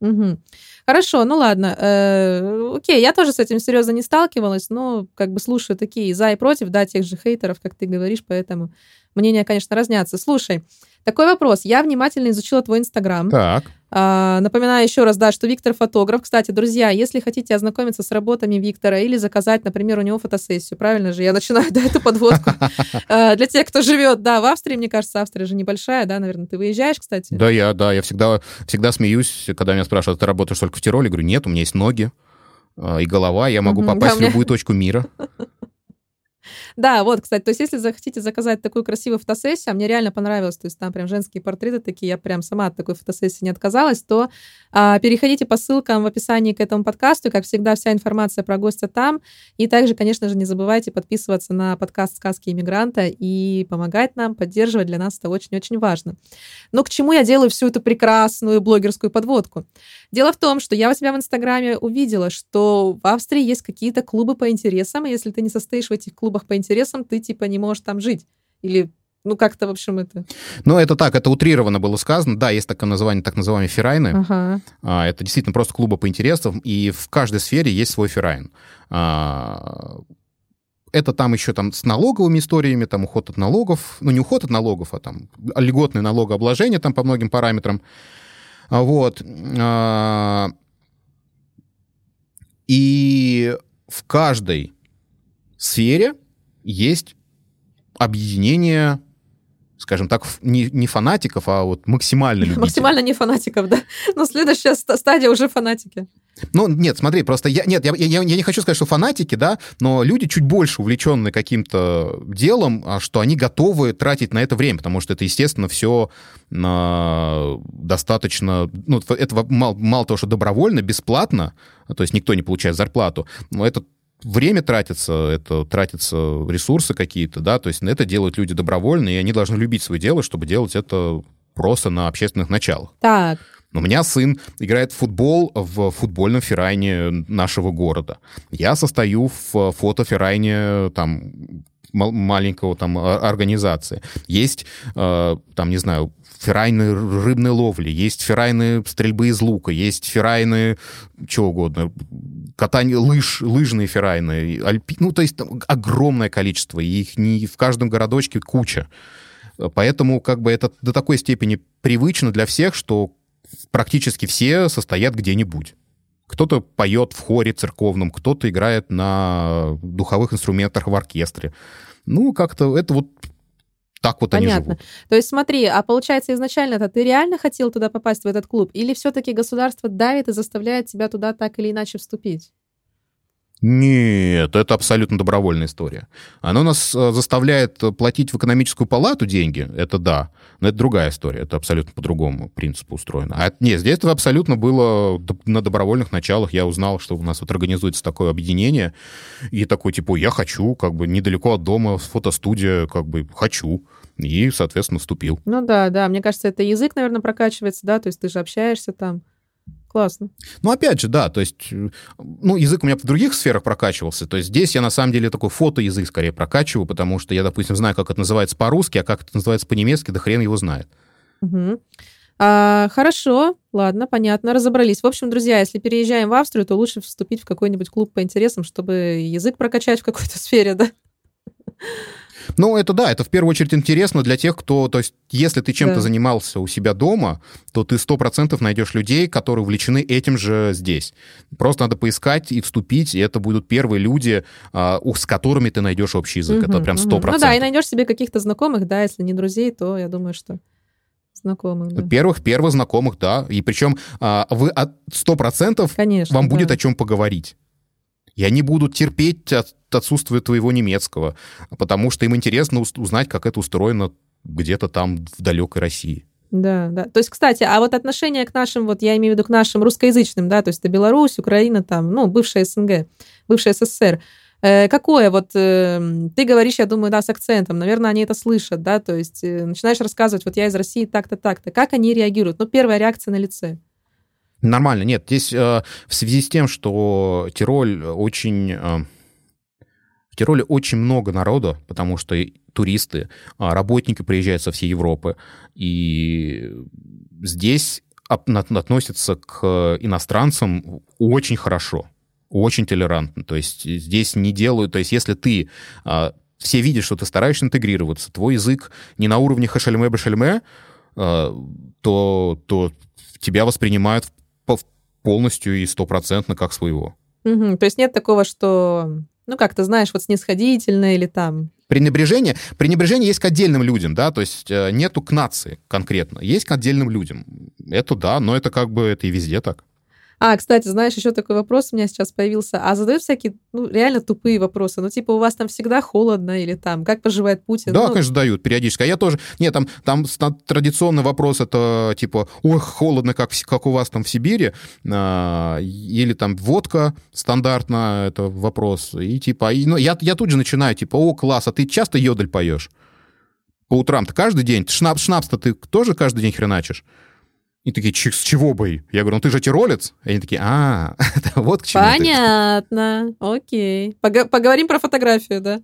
Мгм. Хорошо, ну ладно. Э, окей, я тоже с этим серьезно не сталкивалась, но как бы слушаю такие за и против, да, тех же хейтеров, как ты говоришь, поэтому мнения, конечно, разнятся. Слушай, Такой вопрос. Я внимательно изучила твой Инстаграм. Так. А, напоминаю еще раз, да, что Виктор фотограф. Кстати, друзья, если хотите ознакомиться с работами Виктора или заказать, например, у него фотосессию, правильно же, я начинаю, да, эту подводку. А, Для тех, кто живет, да, в Австрии, мне кажется, Австрия же небольшая, да, наверное, ты выезжаешь, кстати? Да, я, да, я всегда, всегда смеюсь, когда меня спрашивают, ты работаешь только в Тироле? Я говорю, нет, у меня есть ноги а, и голова, я могу попасть в любую точку мира. Да, вот, кстати, то есть если захотите заказать такую красивую фотосессию, а мне реально понравилось, то есть там прям женские портреты такие, я прям сама от такой фотосессии не отказалась, то а, переходите по ссылкам в описании к этому подкасту, как всегда, вся информация про гостя там, и также, конечно же, не забывайте подписываться на подкаст «Сказки иммигранта» и помогать нам, поддерживать, для нас это очень-очень важно. Но к чему я делаю всю эту прекрасную блогерскую подводку? Дело в том, что я у себя в Инстаграме увидела, что в Австрии есть какие-то клубы по интересам, и если ты не состоишь в этих клубах по интересам, ты типа не можешь там жить. Или, ну, как-то, в общем, это... Но это так, это утрированно было сказано. Да, есть такое название, так называемые феррайны. Ага. А, Это действительно просто клубы по интересам, и в каждой сфере есть свой феррайн. А, Это там еще там с налоговыми историями, там уход от налогов, ну не уход от налогов, а там льготное налогообложение там по многим параметрам. А, Вот. А, И в каждой сфере есть объединение, скажем так, не, не фанатиков, а вот максимально любителей. Максимально не фанатиков, да. Но следующая ста- стадия уже фанатики. Ну, нет, смотри, просто я, нет, я, я, я не хочу сказать, что фанатики, да, но люди чуть больше увлеченные каким-то делом, а, что они готовы тратить на это время, потому что это, естественно, все достаточно, ну, это мало, мало того, что добровольно, бесплатно, то есть никто не получает зарплату, но это время тратится, это тратятся ресурсы какие-то, да, то есть это делают люди добровольно, и они должны любить свое дело, чтобы делать это просто на общественных началах. Так, У меня сын играет в футбол в футбольном феррайне нашего города. Я состою в фотоферрайне там маленького там а- организации. Есть, э, там, не знаю, феррайны рыбной ловли, есть феррайны стрельбы из лука, есть феррайны чего угодно, катание лыж, лыжные феррайны, альпи... ну, то есть там огромное количество, и их не в каждом городочке куча. Поэтому как бы это до такой степени привычно для всех, что практически все состоят где-нибудь. Кто-то поет в хоре церковном, кто-то играет на духовых инструментах в оркестре. Ну, как-то это вот так вот они понятно. живут. То есть смотри, а получается изначально-то ты реально хотел туда попасть, в этот клуб? Или все-таки государство давит и заставляет тебя туда так или иначе вступить? Нет, это абсолютно добровольная история. Оно нас э, заставляет платить в экономическую палату деньги, это да, но это другая история, это абсолютно по другому принципу устроено. А нет, здесь это абсолютно было на добровольных началах. Я узнал, что у нас вот организуется такое объединение, и такой, типа, я хочу, как бы недалеко от дома, фотостудия, как бы хочу, и, соответственно, вступил. Ну да, да, мне кажется, это язык, наверное, прокачивается, да, то есть ты же общаешься там. Классно. Ну, опять же, да, то есть, ну, язык у меня в других сферах прокачивался, то есть здесь я, на самом деле, такой фотоязык скорее прокачиваю, потому что я, допустим, знаю, как это называется по-русски, а как это называется по-немецки, да хрен его знает. Мгм. А, хорошо, ладно, понятно, разобрались. В общем, друзья, если переезжаем в Австрию, то лучше вступить в какой-нибудь клуб по интересам, чтобы язык прокачать в какой-то сфере, да? Ну, это да, это в первую очередь интересно для тех, кто, то есть, если ты чем-то Да. занимался у себя дома, то ты сто процентов найдешь людей, которые увлечены этим же здесь. Просто надо поискать и вступить, и это будут первые люди, а, с которыми ты найдешь общий язык. это Мгм, прям мгм. сто Ну да, и найдешь себе каких-то знакомых, да, если не друзей, то я думаю, что знакомых, да. Первых, первых знакомых, да. И причем а, вы от сто процентов Конечно. вам будет да. о чем поговорить. И они будут терпеть от отсутствие твоего немецкого, потому что им интересно узнать, как это устроено где-то там в далекой России. Да, да. То есть, кстати, а вот отношение к нашим, вот я имею в виду к нашим русскоязычным, да, то есть это Беларусь, Украина, там, ну, бывшая СНГ, бывшая СССР. Э, какое вот, э, ты говоришь, я думаю, да, с акцентом, наверное, они это слышат, да, то есть э, начинаешь рассказывать, вот я из России так-то, так-то, как они реагируют? Ну, первая реакция на лице. Нормально, нет. Здесь э, в связи с тем, что Тироль очень... э, в Тироле очень много народа, потому что туристы, а, работники приезжают со всей Европы. И здесь относятся к иностранцам очень хорошо, очень толерантно. То есть здесь не делают... То есть если ты... а, все видят, что ты стараешься интегрироваться, твой язык не на уровне хашельме-башельме, э, то, то тебя воспринимают полностью и стопроцентно как своего. Мгм. То есть нет такого, что, ну, как ты знаешь, вот снисходительно или там... Пренебрежение, пренебрежение есть к отдельным людям, да, то есть э, нету к нации конкретно, есть к отдельным людям. Это да, но это как бы это и везде так. А, кстати, знаешь, еще такой вопрос у меня сейчас появился. А задают всякие, ну, реально тупые вопросы. Ну, типа, у вас там всегда холодно или там, как поживает Путин? Да, Ну, конечно, дают периодически. А я тоже... Нет, там, там традиционный вопрос это типа, ой, холодно, как, как у вас там в Сибири. А, или там водка стандартно, это вопрос. И типа, и, ну, я, я тут же начинаю, типа, о, класс, а ты часто йодель поешь? По утрам-то каждый день? Шнапс, шнапс-то ты тоже каждый день хреначишь? И такие, «Чи- с чего бы? Я говорю, ну ты же тиролец. И они такие, а, вот к чему ты». Понятно. Окей. Поговорим про фотографию, да?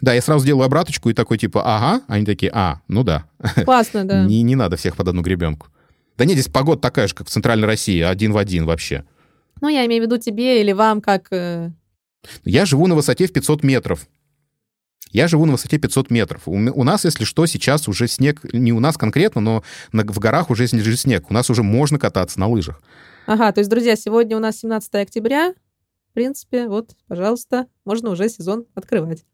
Да, я сразу делаю обраточку и такой, типа, ага. Они такие, а, ну да. Классно, да. Не, не надо всех под одну гребенку. Да нет, здесь погода такая же, как в Центральной России, один в один вообще. Ну, я имею в виду тебе или вам, как... э, Я живу на высоте в 500 метров. Я живу на высоте 500 метров. У, у нас, если что, сейчас уже снег, не у нас конкретно, но на- в горах уже лежит снег. У нас уже можно кататься на лыжах. Ага, то есть, друзья, сегодня у нас 17 октября. В принципе, вот, пожалуйста, можно уже сезон открывать.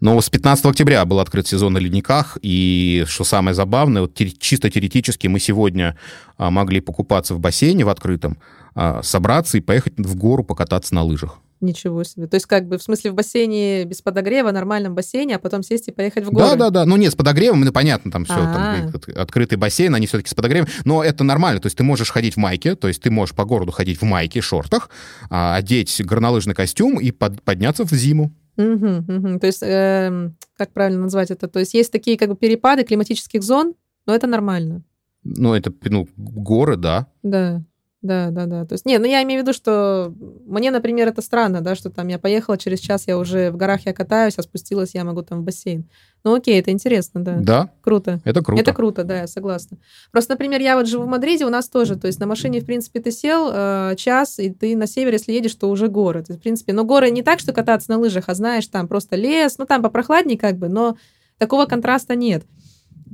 Но с 15 октября был открыт сезон на ледниках, и что самое забавное, вот чисто теоретически мы сегодня а, могли покупаться в бассейне в открытом, а, собраться и поехать в гору покататься на лыжах. Ничего себе. То есть, как бы, в смысле, в бассейне без подогрева, нормальном бассейне, а потом сесть и поехать в горы. Да, да, да. Ну нет, с подогревом, ну понятно, там все, А. открытый бассейн, они все-таки с подогревом. Но это нормально. То есть ты можешь ходить в майке, то есть ты можешь по городу ходить в майке, шортах, а, одеть горнолыжный костюм и под- подняться в зиму. Мгм, мгм. То есть, эм, как правильно назвать это? То есть, есть такие как бы перепады климатических зон, но это нормально. Ну, это, ну, горы, да. Да, да, да, да. То есть, не, ну я имею в виду, что мне, например, это странно, да, что там я поехала, через час я уже в горах я катаюсь, а спустилась я могу там в бассейн. Ну окей, это интересно, да. Да, Круто. это круто. Это круто, да, я согласна. Просто, например, я вот живу в Мадриде, у нас тоже, то есть на машине, в принципе, ты сел э, час, и ты на север, если едешь, то уже горы. То есть, в принципе, но горы не так, что кататься на лыжах, а знаешь, там просто лес, ну там попрохладнее как бы, но такого контраста нет.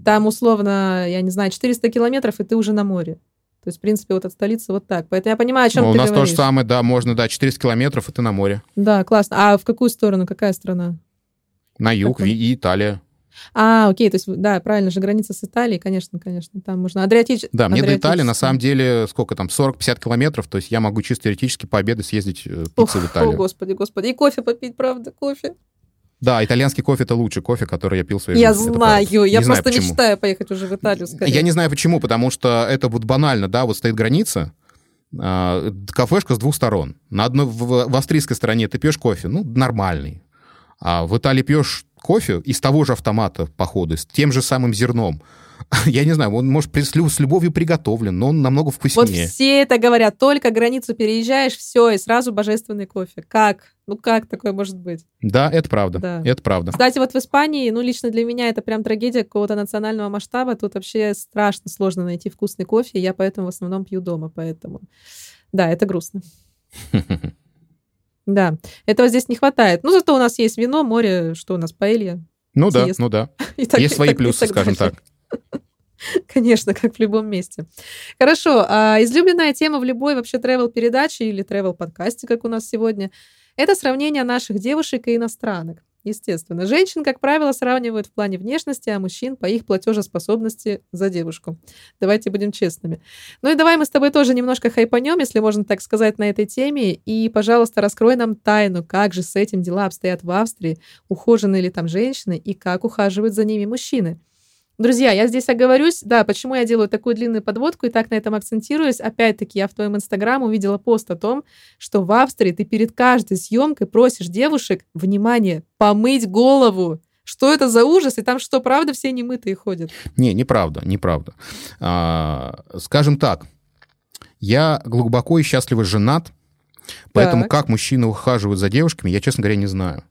Там условно, я не знаю, 400 километров, и ты уже на море. То есть, в принципе, вот от столицы вот так. Поэтому я понимаю, о чем Ну, у ты нас то говоришь. же самое, да, можно, да, 400 километров, и ты на море. Да, классно. А в какую сторону? Какая страна? На юг, Какой? и, Италия. А, окей, то есть, да, правильно же, граница с Италией, конечно, конечно, там можно. Адриатич... Да, мне до Италии, на самом деле, сколько там, 40-50 километров, то есть я могу чисто теоретически пообедать, съездить э, Ох, пиццей в О, Италию. господи, господи. И кофе попить, правда, кофе. Да, итальянский кофе это лучший кофе, который я пил в своей Я жизни. это знаю, правда. я Не знаю, просто почему. мечтаю поехать уже в Италию скорее. Я не знаю почему, потому что это вот банально, да, вот стоит граница, а, кафешка с двух сторон. На одной, в, в австрийской стороне ты пьешь кофе, ну, нормальный. А в Италии пьешь кофе из того же автомата, походу, с тем же самым зерном. Я не знаю, он, может, с лю- с любовью приготовлен, но он намного Вот вкуснее. все это говорят, только границу переезжаешь, все, и сразу божественный кофе. Как? Ну как такое может быть? Да, это правда, Да. это правда. Кстати, вот в Испании, ну лично для меня это прям трагедия какого-то национального масштаба. Тут вообще страшно сложно найти вкусный кофе, я поэтому в основном пью дома, поэтому... Да, это грустно. Да, этого здесь не хватает. Ну, зато у нас есть вино, море, что у нас, паэлья. Ну да, ну да. И так- Есть и свои так- плюсы, скажем так. Конечно, как в любом месте. Хорошо, а излюбленная тема в любой вообще travel-передаче или travel-подкасте, как у нас сегодня, это сравнение наших девушек и иностранок. Естественно, женщин, как правило, сравнивают в плане внешности, а мужчин по их платежеспособности за девушку. Давайте будем честными. Ну и давай мы с тобой тоже немножко хайпанем, если можно так сказать, на этой теме. И, пожалуйста, раскрой нам тайну, как же с этим дела обстоят в Австрии, ухожены ли там женщины и как ухаживают за ними мужчины. Друзья, я здесь оговорюсь, да, почему я делаю такую длинную подводку и так на этом акцентируюсь. Опять-таки, я в твоем инстаграм увидела пост о том, что в Австрии ты перед каждой съемкой просишь девушек, внимание, помыть голову. Что это за ужас? И там что, правда, все немытые ходят? Не, неправда, неправда. А, скажем так, я глубоко и счастливо женат, поэтому Так. как мужчины ухаживают за девушками, я, честно говоря, не знаю.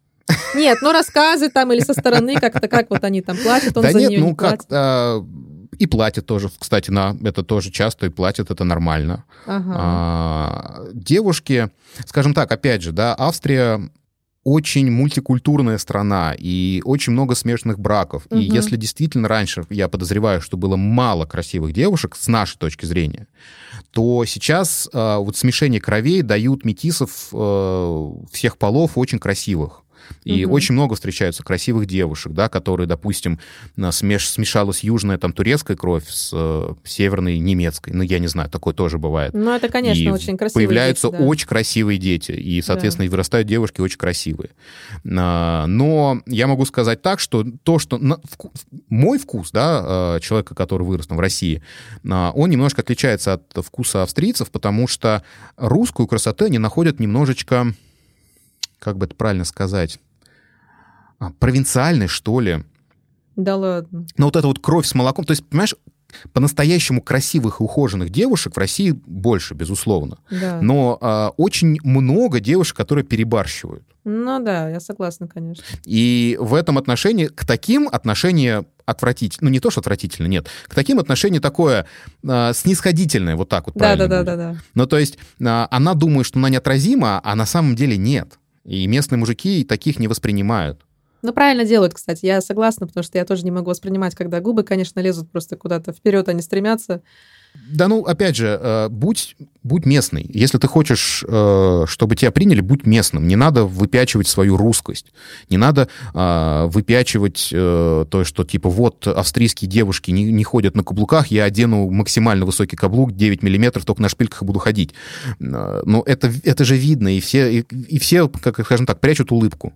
Нет, ну рассказы там или со стороны как-то, как вот они там платят, он да за нет, нее ну не как, а, и платят тоже, кстати, на это тоже часто и платят, это нормально. Ага. А, девушки, скажем так, опять же, да, Австрия очень мультикультурная страна и очень много смешанных браков. И Мгм. если действительно раньше я подозреваю, что было мало красивых девушек с нашей точки зрения, то сейчас э, вот смешение кровей дают метисов э, всех полов очень красивых. И Мгм. очень много встречаются красивых девушек, да, которые, допустим, смеш, смешалась южная там турецкая кровь с э, северной немецкой. Ну, я не знаю, такое тоже бывает. Ну, это, конечно, И очень красивые Появляются дети, да. очень красивые дети, и, соответственно, и вырастают девушки очень красивые. А, Но я могу сказать так, что то, что на- вку- мой вкус, да, э, человека, который вырос в России, а, он немножко отличается от вкуса австрийцев, потому что русскую красоту они находят немножечко, как бы это правильно сказать, а, провинциальной, что ли. Да ладно. Но вот эта вот кровь с молоком, то есть, понимаешь, по-настоящему красивых и ухоженных девушек в России больше, безусловно. Да. Но а, очень много девушек, которые перебарщивают. Ну да, я согласна, конечно. И в этом отношении, к таким отношение отвратительно. Ну, не то, что отвратительно, нет. К таким отношение такое а, снисходительное, вот так вот Да, правильно да, да, будет. да, да. Ну, то есть а, она думает, что она неотразима, а на самом деле нет. И местные мужики таких не воспринимают. Ну, правильно делают, кстати. Я согласна, потому что я тоже не могу воспринимать, когда губы, конечно, лезут просто куда-то вперед, они стремятся. Да, ну, опять же, э, будь, будь местный. Если ты хочешь, э, чтобы тебя приняли, будь местным. Не надо выпячивать свою русскость. Не надо э, выпячивать э, то, что, типа, вот австрийские девушки не, не ходят на каблуках, я одену максимально высокий каблук, 9 миллиметров, только на шпильках буду ходить. Ну, это, это же видно, и все, и, и все, как скажем так, прячут улыбку.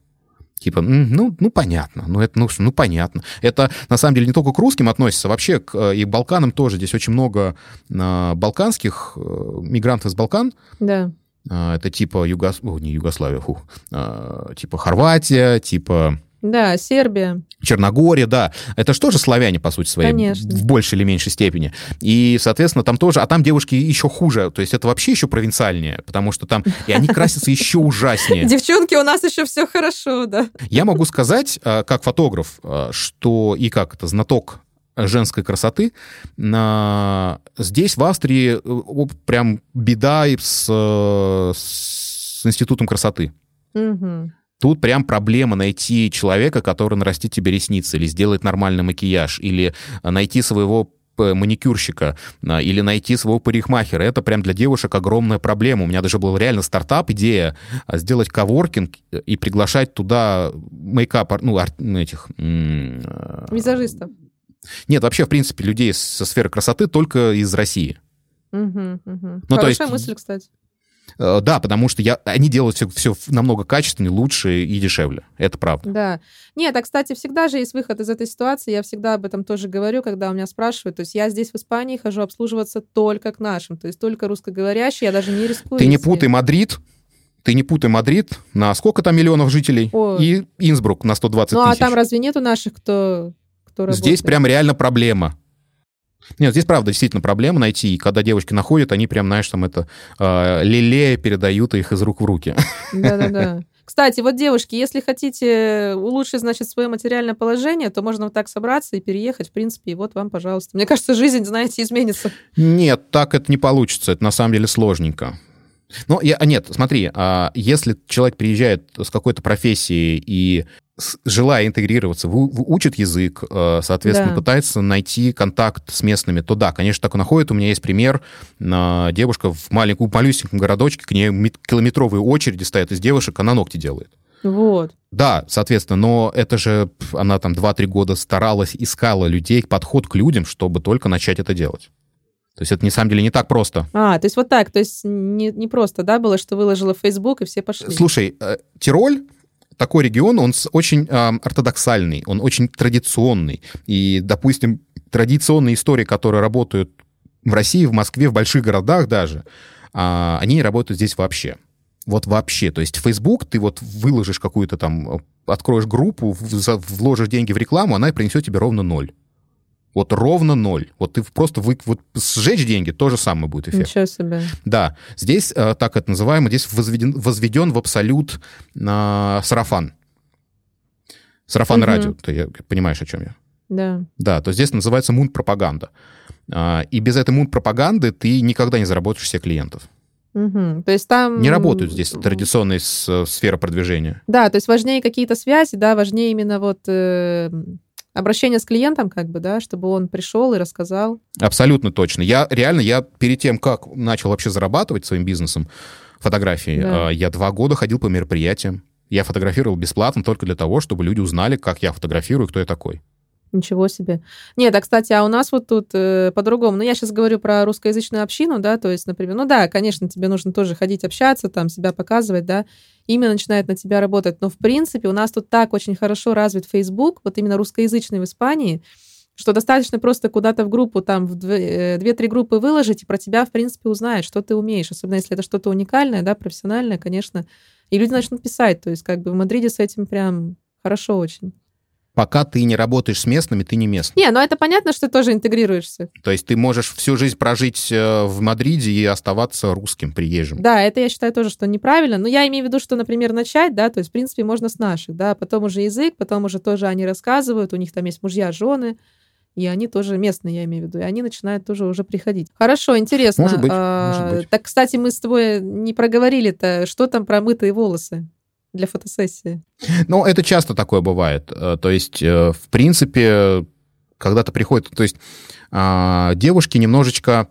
Типа, «М, ну, ну понятно, ну это, ну, ну понятно. Это на самом деле не только к русским относится, вообще к, э, и к Балканам тоже. Здесь очень много э, балканских э, мигрантов из Балкан. Да. Э, это типа Югос... О, не Югославия, фу. Э, типа Хорватия, типа Да, Сербия. Черногория, да. Это же тоже славяне, по сути своей, Конечно. в большей или меньшей степени. И, соответственно, там тоже... А там девушки еще хуже. То есть это вообще еще провинциальнее, потому что там... И они красятся еще ужаснее. Девчонки, у нас еще все хорошо, да. Я могу сказать, э, как фотограф, э, что и как это знаток женской красоты, здесь в Австрии э, прям беда с, с институтом красоты. Мгм. Тут прям проблема найти человека, который нарастит тебе ресницы, или сделает нормальный макияж, или найти своего маникюрщика, а, или найти своего парикмахера. Это прям для девушек огромная проблема. У меня даже был реально стартап, идея а, сделать коворкинг и приглашать туда мейкап, ну, ну, этих... э, Визажистов. Нет, вообще, в принципе, людей со сферы красоты только из России. Мгм, мгм. Ну, то Хорошая есть- мысль, кстати. Э, Да, потому что я, они делают все, все намного качественнее, лучше и дешевле. Это правда. Да. Нет, а, кстати, всегда же есть выход из этой ситуации. Я всегда об этом тоже говорю, когда у меня спрашивают. То есть я здесь в Испании хожу обслуживаться только к нашим, то есть только русскоговорящие, я даже не рискую. Ты не путай Мадрид, ты не путай Мадрид, на сколько там миллионов жителей, Ой. и Инсбрук на 120 Ну, а тысяч. там разве нету наших, кто, кто работает? Здесь прям реально проблема. Нет, здесь правда действительно проблема найти, и когда девушки находят, они прям, знаешь, там это э, лелея передают их из рук в руки. Да-да-да. Кстати, вот, девушки, если хотите улучшить, значит, свое материальное положение, то можно вот так собраться и переехать, в принципе, и вот вам, пожалуйста. Мне кажется, жизнь, знаете, изменится. Нет, так это не получится, это на самом деле сложненько. Ну, я, а нет, смотри, а если человек приезжает с какой-то профессией и желая интегрироваться, учит язык, э, соответственно, Да. пытается найти контакт с местными, то да, конечно, так и находит. У меня есть пример. А, Девушка в маленьком, малюсеньком городочке, к ней мет- километровые очереди стоят из девушек, она ногти делает. Вот. Да, соответственно, но это же она там 2-3 года старалась, искала людей, подход к людям, чтобы только начать это делать. То есть это на самом деле не так просто. А, то есть вот так, то есть не, не просто, да, было, что выложила в Facebook, и все пошли. Слушай, э, Тироль такой регион, он очень ам, ортодоксальный, он очень традиционный. И, допустим, традиционные истории, которые работают в России, в Москве, в больших городах даже, а, они не работают здесь вообще. Вот вообще. То есть Facebook, ты вот выложишь какую-то там, э, откроешь группу, вложишь деньги в рекламу, она принесет тебе ровно ноль. Вот ровно ноль. Вот ты просто вы, вот сжечь деньги, то же самое будет эффект. Ничего себе. Да, здесь, э, так это называемо, здесь возведен, возведен в абсолют э, сарафан. Сарафан Мгм. радио, ты понимаешь, о чем я? Да. Да, то здесь называется мунт-пропаганда. А, И без этой мунт-пропаганды ты никогда не заработаешь всех клиентов. Мгм. То есть там... Не работают здесь традиционные сферы продвижения. Да, то есть важнее какие-то связи, да, важнее именно вот э, обращение с клиентом, как бы, да, чтобы он пришел и рассказал. Абсолютно точно. Я реально, я перед тем, как начал вообще зарабатывать своим бизнесом фотографии, Да. э, я два года ходил по мероприятиям. Я фотографировал бесплатно только для того, чтобы люди узнали, как я фотографирую, кто я такой. Ничего себе. Нет, а, кстати, а у нас вот тут э, по-другому. Ну, я сейчас говорю про русскоязычную общину, да, то есть, например, ну да, конечно, тебе нужно тоже ходить общаться, там, себя показывать, да, имя начинает на тебя работать. Но, в принципе, у нас тут так очень хорошо развит Facebook, вот именно русскоязычный в Испании, что достаточно просто куда-то в группу, там, в две- э, две-три группы выложить, и про тебя, в принципе, узнают, что ты умеешь. Особенно, если это что-то уникальное, да, профессиональное, конечно. И люди начнут писать. То есть, как бы в Мадриде с этим прям хорошо очень. Пока ты не работаешь с местными, ты не местный. Не, ну это понятно, что ты тоже интегрируешься. То есть ты можешь всю жизнь прожить э, в Мадриде и оставаться русским, приезжим. Да, это я считаю тоже, что неправильно. Но я имею в виду, что, например, начать, да, то есть, в принципе, можно с наших, да, потом уже язык, потом уже тоже они рассказывают, у них там есть мужья, жены, и они тоже местные, я имею в виду, и они начинают тоже уже приходить. Хорошо, интересно. Может быть, А, может быть. Так, кстати, мы с тобой не проговорили-то, что там про мытые волосы для фотосессии. Ну, это часто такое бывает. Э, То есть, э, в принципе, когда-то приходит... То есть, а, девушки немножечко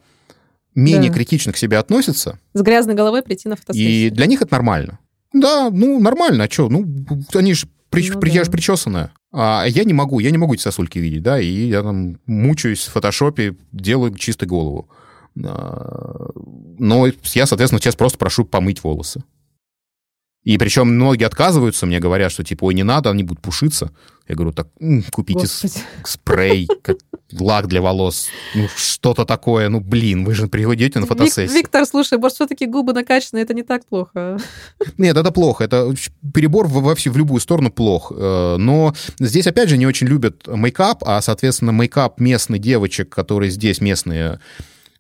менее Да. критично к себе относятся, С грязной головой прийти на и фотосессию. для них это нормально. Да, ну, нормально, а что? Ну, они же Ну при, да. причесанная. А я не могу, я не могу эти сосульки видеть, да, и я там мучаюсь в фотошопе, делаю чистой голову. А, Но я, соответственно, сейчас просто прошу помыть волосы. И причем многие отказываются, мне говорят, что типа, ой, не надо, они будут пушиться. Я говорю, так м, купите спрей, как лак для волос, ну что-то такое, ну блин, вы же приходите на фотосессию. Виктор, слушай, может, все-таки губы накачаны, это не так плохо. Нет, это плохо. Это перебор во, во всю- в любую сторону плох. Э, Но здесь, опять же, не очень любят мейкап, а, соответственно, мейкап местных девочек, которые здесь местные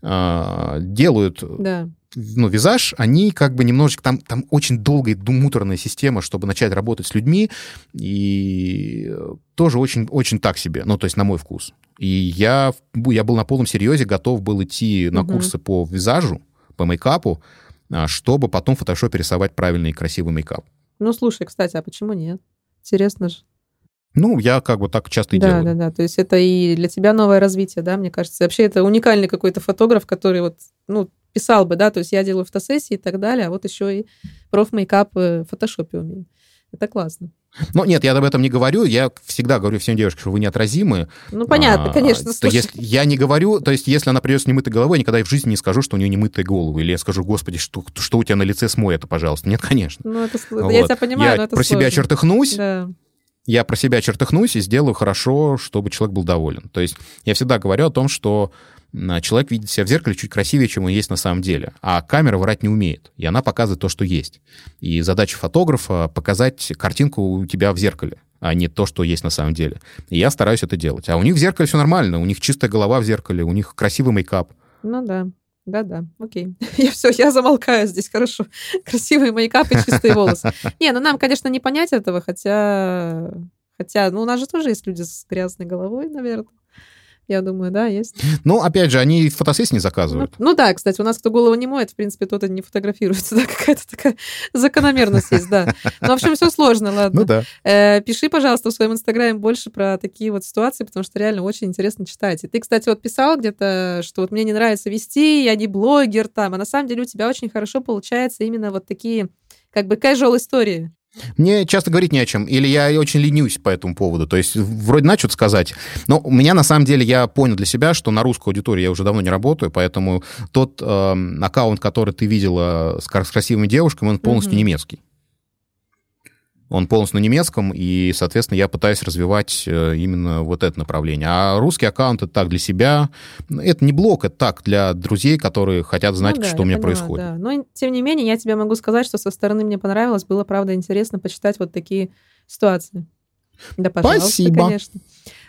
э, делают, Да. Ну, визаж, они как бы немножечко... Там, там очень долгая, муторная система, чтобы начать работать с людьми, и э, тоже очень, очень так себе, ну, то есть на мой вкус. И я, я был на полном серьезе готов был идти на Мгм. курсы по визажу, по мейкапу, а, чтобы потом в фотошопе рисовать правильный и красивый мейкап. Ну, слушай, кстати, а почему нет? Интересно же. Ну, я как бы так часто и Да, делаю. да, да. То есть это и для тебя новое развитие, да, мне кажется. Вообще это уникальный какой-то фотограф, который вот, ну, писал бы, да, то есть я делаю фотосессии и так далее, а вот еще и проф-мейкап э, в фотошопе умею. Это классно. Но нет, я об этом не говорю. Я всегда говорю всем девушкам, что вы неотразимы. Ну, понятно, А, конечно, То есть я не говорю, то есть если она придет с немытой головой, я никогда в жизни не скажу, что у нее немытая голова. Или я скажу, господи, что, что у тебя на лице, смой это, пожалуйста. Нет, конечно. Ну, это, сл- я Вот. тебя понимаю, Я но это про себя сложно. чертыхнусь, Да. я про себя чертыхнусь и сделаю хорошо, чтобы человек был доволен. То есть я всегда говорю о том, что человек видит себя в зеркале чуть красивее, чем он есть на самом деле. А камера врать не умеет, и она показывает то, что есть. И задача фотографа — показать картинку у тебя в зеркале, а не то, что есть на самом деле. И я стараюсь это делать. А у них в зеркале все нормально, у них чистая голова в зеркале, у них красивый мейкап. Ну да. Да-да, окей. Я все, я замолкаю здесь, хорошо. Красивый мейкап и чистые волосы. Не, ну нам, конечно, не понять этого, хотя... Хотя, ну у нас же тоже есть люди с грязной головой, наверное. Я думаю, да, есть. Ну, опять же, они фотосессии не Ну, заказывают. ну да, кстати, у нас кто голову не моет, в принципе, тот и не фотографируется, да, какая-то такая закономерность есть, да. Ну, в общем, все сложно, ладно. Ну да. Э, пиши, пожалуйста, в своем инстаграме больше про такие вот ситуации, потому что реально очень интересно читать. И ты, кстати, вот писал где-то, что вот мне не нравится вести, я не блогер там, а на самом деле у тебя очень хорошо получается именно вот такие как бы casual истории. Мне часто говорить не о чем, или я очень ленюсь по этому поводу. То есть вроде начал сказать, но у меня на самом деле я понял для себя, что на русскую аудиторию я уже давно не работаю, поэтому тот эм, аккаунт, который ты видела с, с красивыми девушками, он полностью Мгм. немецкий. Он полностью на немецком, и, соответственно, я пытаюсь развивать э, именно вот это направление. А русский аккаунт это так для себя. Это не блог, это так для друзей, которые хотят знать, Ну да, что у меня поняла, происходит. да. Но, тем не менее, я тебе могу сказать, что со стороны мне понравилось, было, правда, интересно почитать вот такие ситуации. Да, пожалуйста, Спасибо. конечно.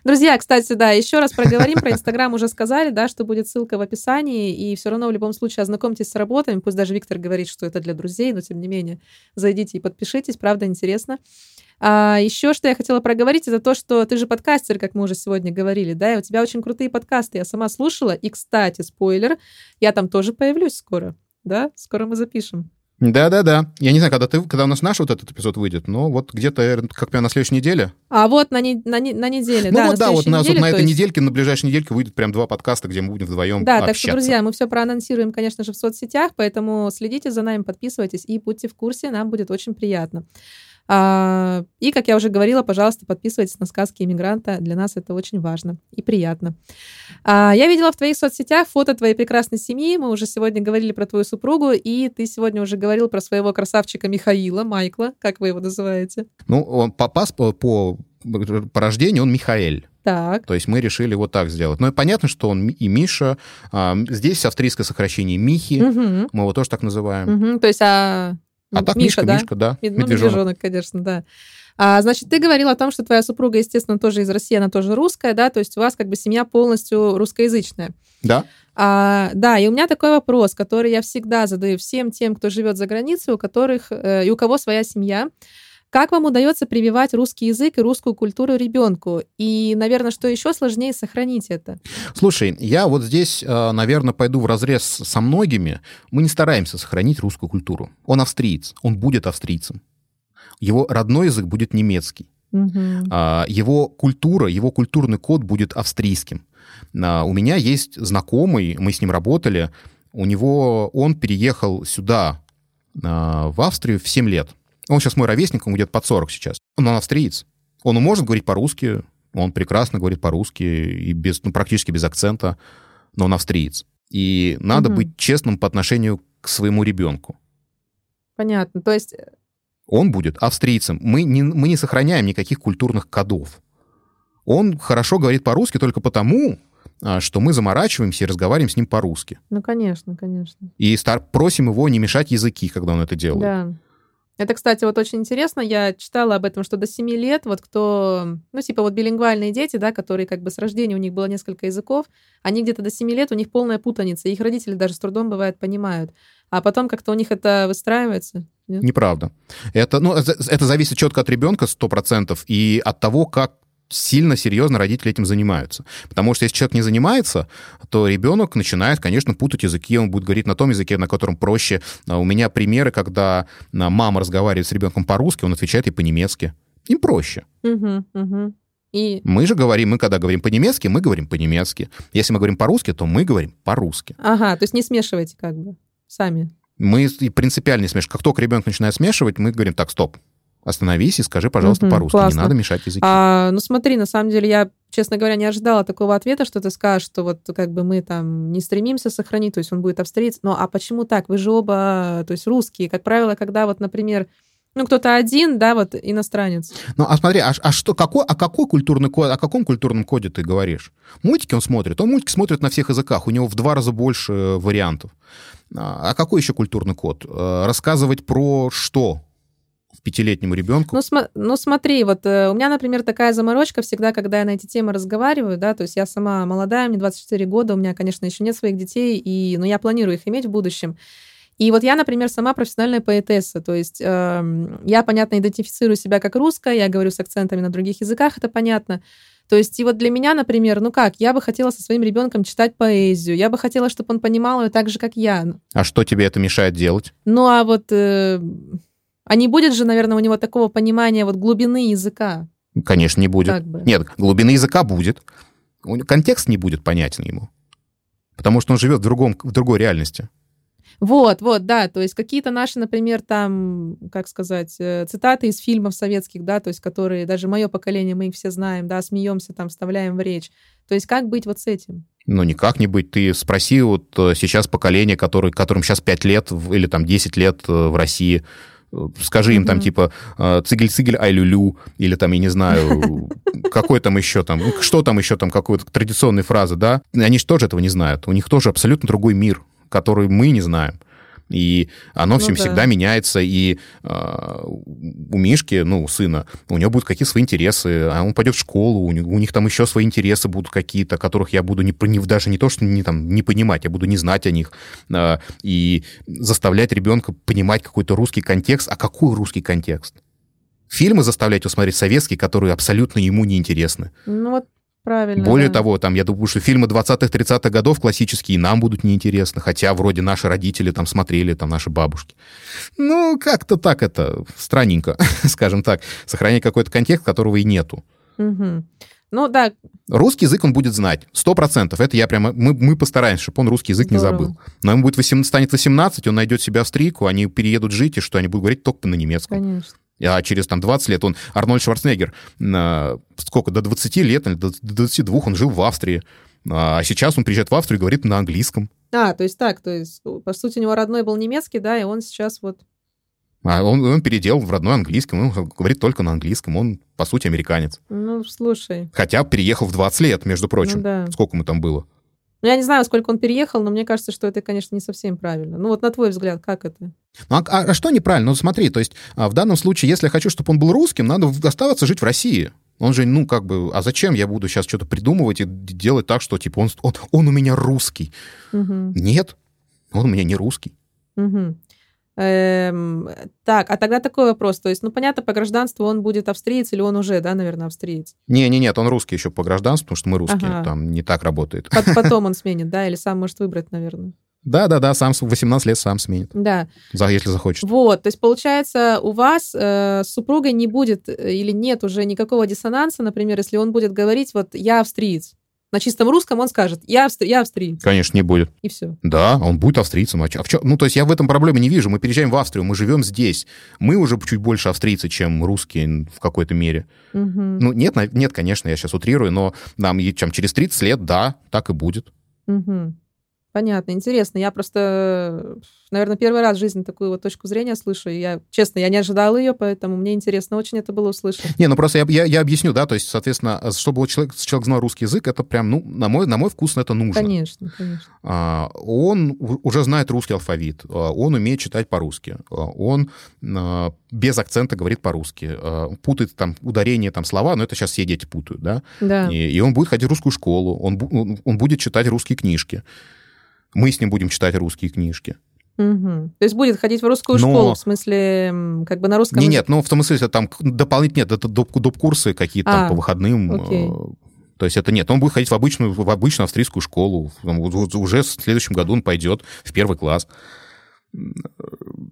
Друзья, кстати, да, еще раз проговорим про Инстаграм, уже сказали, да, что будет ссылка в описании, и все равно в любом случае ознакомьтесь с работами, пусть даже Виктор говорит, что это для друзей, но тем не менее зайдите и подпишитесь, правда, интересно. А еще что я хотела проговорить, это то, что ты же подкастер, как мы уже сегодня говорили, да, и у тебя очень крутые подкасты, я сама слушала, и, кстати, спойлер, я там тоже появлюсь скоро. Да, скоро мы запишем. Да-да-да. Я не знаю, когда, ты, когда у нас наш вот этот эпизод выйдет, но вот где-то, наверное, как прям на следующей неделе. А вот на, не, на, не- на неделе, Ну да, вот на да, вот на, вот неделе, на то этой есть- недельке, на ближайшей недельке выйдет прям два подкаста, где мы будем вдвоем Да, общаться. так что, друзья, мы все проанонсируем, конечно же, в соцсетях, поэтому следите за нами, подписывайтесь и будьте в курсе, нам будет очень приятно. А, и, как я уже говорила, пожалуйста, подписывайтесь на сказки иммигранта. Для нас это очень важно и приятно. А, я видела в твоих соцсетях фото твоей прекрасной семьи. Мы уже сегодня говорили про твою супругу, и ты сегодня уже говорил про своего красавчика Михаила, Майкла, как вы его называете. Ну, он по, паспо- по, по рождению он Михаэль. Так. То есть мы решили вот так сделать. Ну и понятно, что он и Миша. А, здесь австрийское сокращение Михи. Мгм, Мы его тоже так называем. мгм. То есть, а... А так Миша, Мишка, да? Мишка, да. Мед- Ну, медвежонок. медвежонок, конечно, да. А, значит, ты говорил о том, что твоя супруга, естественно, тоже из России, она тоже русская, да, то есть у вас как бы семья полностью русскоязычная. Да. А, да, и у меня такой вопрос, который я всегда задаю всем тем, кто живет за границей, у которых э, и у кого своя семья. Как вам удается прививать русский язык и русскую культуру ребенку? И, наверное, что еще сложнее сохранить это? Слушай, я вот здесь, э, наверное, пойду в разрез со многими. Мы не стараемся сохранить русскую культуру. Он австриец, он будет австрийцем. Его родной язык будет немецкий. А, Его культура, его культурный код будет австрийским. А, У меня есть знакомый, мы с ним работали, у него, он переехал сюда, а, в Австрию, в 7 лет. Он сейчас мой ровесник, он где-то под 40 сейчас. Но он австриец. Он может говорить по-русски, он прекрасно говорит по-русски, и без, ну, практически без акцента, но он австриец. И надо Мгм. быть честным по отношению к своему ребенку. Понятно. То есть, э, Он будет австрийцем. Мы не, мы не сохраняем никаких культурных кодов. Он хорошо говорит по-русски только потому, а, что мы заморачиваемся и разговариваем с ним по-русски. ну, конечно, конечно. И стар- просим его не мешать языки, когда он это делает. Да. Это, кстати, вот очень интересно. Я читала об этом, что до 7 лет вот кто, ну, типа вот билингвальные дети, да, которые как бы с рождения у них было несколько языков, они где-то до 7 лет, у них полная путаница. Их родители даже с трудом, бывает, понимают. А потом как-то у них это выстраивается. нет? Неправда. Это, ну, это зависит четко от ребенка 100% и от того, как сильно серьезно родители этим занимаются. Потому что если человек не занимается, то ребенок начинает, конечно, путать языки, он будет говорить на том языке, на котором проще. А У меня примеры, когда а, мама разговаривает с ребенком по-русски, он отвечает ей по-немецки. Им проще. Мгм, мгм. И, Мы же говорим, мы когда говорим по-немецки, мы говорим по-немецки. Если мы говорим по-русски, то мы говорим по-русски. ага, то есть не смешивайте как бы сами. Мы принципиально не смешиваем. Как только ребенок начинает смешивать, мы говорим, так, стоп, остановись и скажи, пожалуйста, по-русски. Не классно. надо мешать языки. А, ну смотри, на самом деле я, честно говоря, не ожидала такого ответа, что ты скажешь, что вот как бы мы там не стремимся сохранить, то есть он будет австриец. Но а почему так? Вы же оба, то есть русские. Как правило, когда вот, например, ну кто-то один, да, вот иностранец. Ну, а смотри, а, а что, какой, а какой культурный код, о каком культурном коде ты говоришь? Мультики он смотрит, он мультики смотрит на всех языках, у него в два раза больше э, вариантов. А, а какой еще культурный код? Э, Рассказывать про что пятилетнему ребенку? Ну, смо- ну смотри, вот э, у меня, например, такая заморочка всегда, когда я на эти темы разговариваю, да, то есть я сама молодая, мне 24 года, у меня, конечно, еще нет своих детей, и, но я планирую их иметь в будущем. И вот я, например, сама профессиональная поэтесса, то есть эм, я, понятно, идентифицирую себя как русская, я говорю с акцентами на других языках, это понятно. То есть и вот для меня, например, ну как, я бы хотела со своим ребенком читать поэзию, я бы хотела, чтобы он понимал ее так же, как я. А что тебе это мешает делать? Ну а вот, э, а не будет же, наверное, у него такого понимания вот глубины языка, Конечно, не будет. как бы. Нет, глубины языка будет. Контекст не будет понятен ему. Потому что он живет в, другом, в другой реальности. Вот, вот, да, то есть какие-то наши, например, там, как сказать, э, цитаты из фильмов советских, да, то есть которые даже мое поколение, мы их все знаем, да, смеемся там, вставляем в речь. То есть как быть вот с этим? Ну, никак не быть. Ты спроси вот э, сейчас поколение, который, которым сейчас 5 лет или там 10 лет э, в России, скажи им там типа э, цигель-цигель ай-лю-лю, или там, я не знаю, какой там еще там, ну, что там еще там, какой-то традиционной фразы, да? Они же тоже этого не знают. У них тоже абсолютно другой мир, который мы не знаем. И оно Ну всем да. всегда меняется, и э, у Мишки, ну, у сына, у него будут какие-то свои интересы, а он пойдет в школу, у них, у них там еще свои интересы будут какие-то, которых я буду не, не- даже не то, что не, там, не понимать, я буду не знать о них. А, и заставлять ребенка понимать какой-то русский контекст. А какой русский контекст? Фильмы заставлять его смотреть советские, которые абсолютно ему не интересны. Ну вот Правильно. Более да. того, там, я думаю, что фильмы 20-30-х годов классические нам будут неинтересны, хотя вроде наши родители там смотрели, там наши бабушки. Ну, как-то так это странненько, скажем так, сохранять какой-то контекст, которого и нету. Мгм. Ну да, Русский язык он будет знать, сто процентов. Это я прямо, мы, мы постараемся, чтобы он русский язык не Здорово. забыл. Но ему будет 18, станет 18, он найдет себе австрийку, они переедут жить, и что, они будут говорить только на немецком. конечно. А через там 20 лет он, Арнольд Шварценеггер, сколько, до 20 лет или до до 22 он жил в Австрии. А сейчас он приезжает в Австрию и говорит на английском. А, то есть так, то есть, по сути, у него родной был немецкий, да, и он сейчас вот... А он, он переделал в родной английском, он говорит только на английском. Он, по сути, американец. Ну, слушай, Хотя переехал в 20 лет, между прочим. ну да. Сколько ему там было? Ну, я не знаю, сколько он переехал, но мне кажется, что это, конечно, не совсем правильно. Ну, вот на твой взгляд, как это? Ну, а, а- а что неправильно? Ну, смотри, то есть а, в данном случае, если я хочу, чтобы он был русским, надо оставаться жить в России. Он же, ну, как бы, а зачем я буду сейчас что-то придумывать и делать так, что, типа, он, он, он у меня русский? Мгм, Нет, он у меня не русский. мгм. Эм, так, а тогда такой вопрос. То есть, ну, понятно, по гражданству он будет австриец или он уже, да, наверное, австриец? Не-не-нет, он русский еще по гражданству, потому что мы русские, Ага. там не так работает. Пот- Потом он сменит, да, или сам может выбрать, наверное. Да-да-да, сам с 18 лет сам сменит, Да, за- если захочет. вот, то есть, получается, у вас э, с супругой не будет э, или нет уже никакого диссонанса, например, если он будет говорить, вот, я австриец. На чистом русском он скажет, я, австри- я австриец, Конечно, не будет. и все. Да, он будет австрийцем. А чё- а в чё- Ну, то есть я в этом проблемы не вижу. Мы переезжаем в Австрию, мы живем здесь. Мы уже чуть больше австрийцы, чем русские в какой-то мере. Ну, нет, нет, конечно, я сейчас утрирую, но нам чем через 30 лет, да, так и будет. Понятно, интересно. Я просто, наверное, первый раз в жизни такую вот точку зрения слышу. И я, честно, я не ожидала ее, поэтому мне интересно очень это было услышать. Не, ну просто я, я, я объясню, да, то есть, соответственно, чтобы вот человек, человек знал русский язык, это прям, ну, на мой, на мой вкус это нужно. Конечно, конечно. А, Он уже знает русский алфавит, а, он умеет читать по-русски, а, он а, без акцента говорит по-русски, а, путает там ударение, там слова, но это сейчас все дети путают, да, Да. и, и он будет ходить в русскую школу, он, он будет читать русские книжки. Мы с ним будем читать русские книжки. Мгм. То есть будет ходить в русскую Но- школу, в смысле, как бы на русском Не, языке? нет, ну в том смысле, там дополнительно, нет, это доп, доп. курсы какие-то там А, по выходным. окей. э, То есть это нет, он будет ходить в обычную, в обычную австрийскую школу. Там Уже в следующем году он пойдет в первый класс.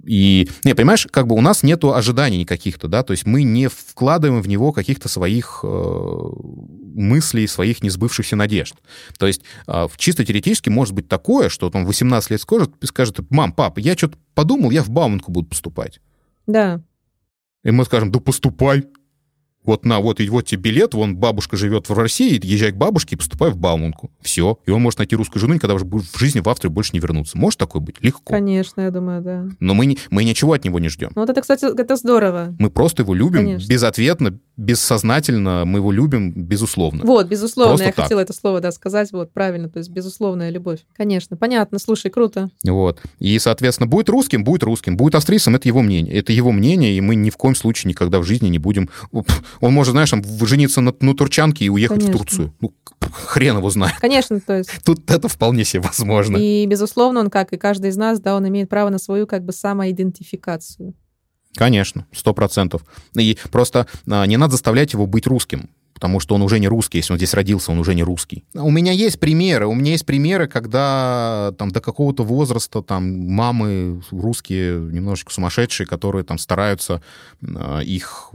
И, не, понимаешь, как бы у нас нету ожиданий никаких-то, да, то есть мы не вкладываем в него каких-то своих э, мыслей, своих несбывшихся надежд. То есть э, чисто теоретически может быть такое, что он 18 лет скажет, скажет, мам, пап, я что-то подумал, я в Бауманку буду поступать. Да. И мы скажем, да поступай. Вот на, вот, и вот тебе билет, вон бабушка живет в России, езжай к бабушке и поступай в Бауманку. Все. И он может найти русскую жену, никогда уже в жизни в Австрию больше не вернуться. Может такое быть? Легко. Конечно, я думаю, да. Но мы, не, мы ничего от него не ждем. Ну вот это, кстати, это здорово. Мы просто его любим Конечно. безответно, бессознательно, мы его любим безусловно. Вот, безусловно, Просто я так. хотела это слово, да, сказать, вот, правильно, то есть безусловная любовь. Конечно, понятно, слушай, круто. Вот. И, соответственно, будет русским, будет русским, будет австрийцем, это его мнение. Это его мнение, и мы ни в коем случае никогда в жизни не будем... Он может, знаешь, там, жениться на, на турчанке и уехать Конечно. в Турцию. Ну, хрен его знает. Конечно, то есть Тут это вполне себе возможно. И, безусловно, он, как и каждый из нас, да, он имеет право на свою как бы самоидентификацию. Конечно, сто процентов. И просто а, не надо заставлять его быть русским, потому что он уже не русский. Если он здесь родился, он уже не русский. У меня есть примеры. У меня есть примеры, когда там до какого-то возраста там мамы русские немножечко сумасшедшие, которые там стараются а, их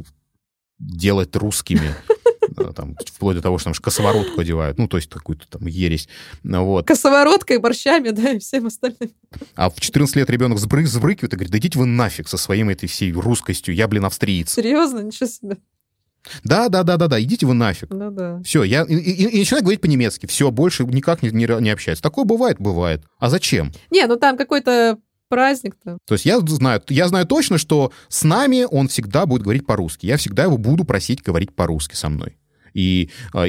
делать русскими. А, Там, вплоть до того, что там ж косоворотку одевают, ну, то есть какую-то там ересь. Ну, Вот. Косовороткой, борщами, да, и всем остальным. А в 14 лет ребенок сбры- сбрыкивает и говорит, да идите вы нафиг со своим этой всей русскостью, я, блин, австриец. Серьезно, ничего себе. Да, да, да, да, да, идите вы нафиг. Ну да. Все, я и, и- и начинаю говорить по-немецки. Все, больше никак не, не, не общаюсь. Такое бывает, бывает. А зачем? Не, ну там какой-то праздник-то. То есть я знаю, я знаю точно, что с нами он всегда будет говорить по-русски. Я всегда его буду просить говорить по-русски со мной. И а,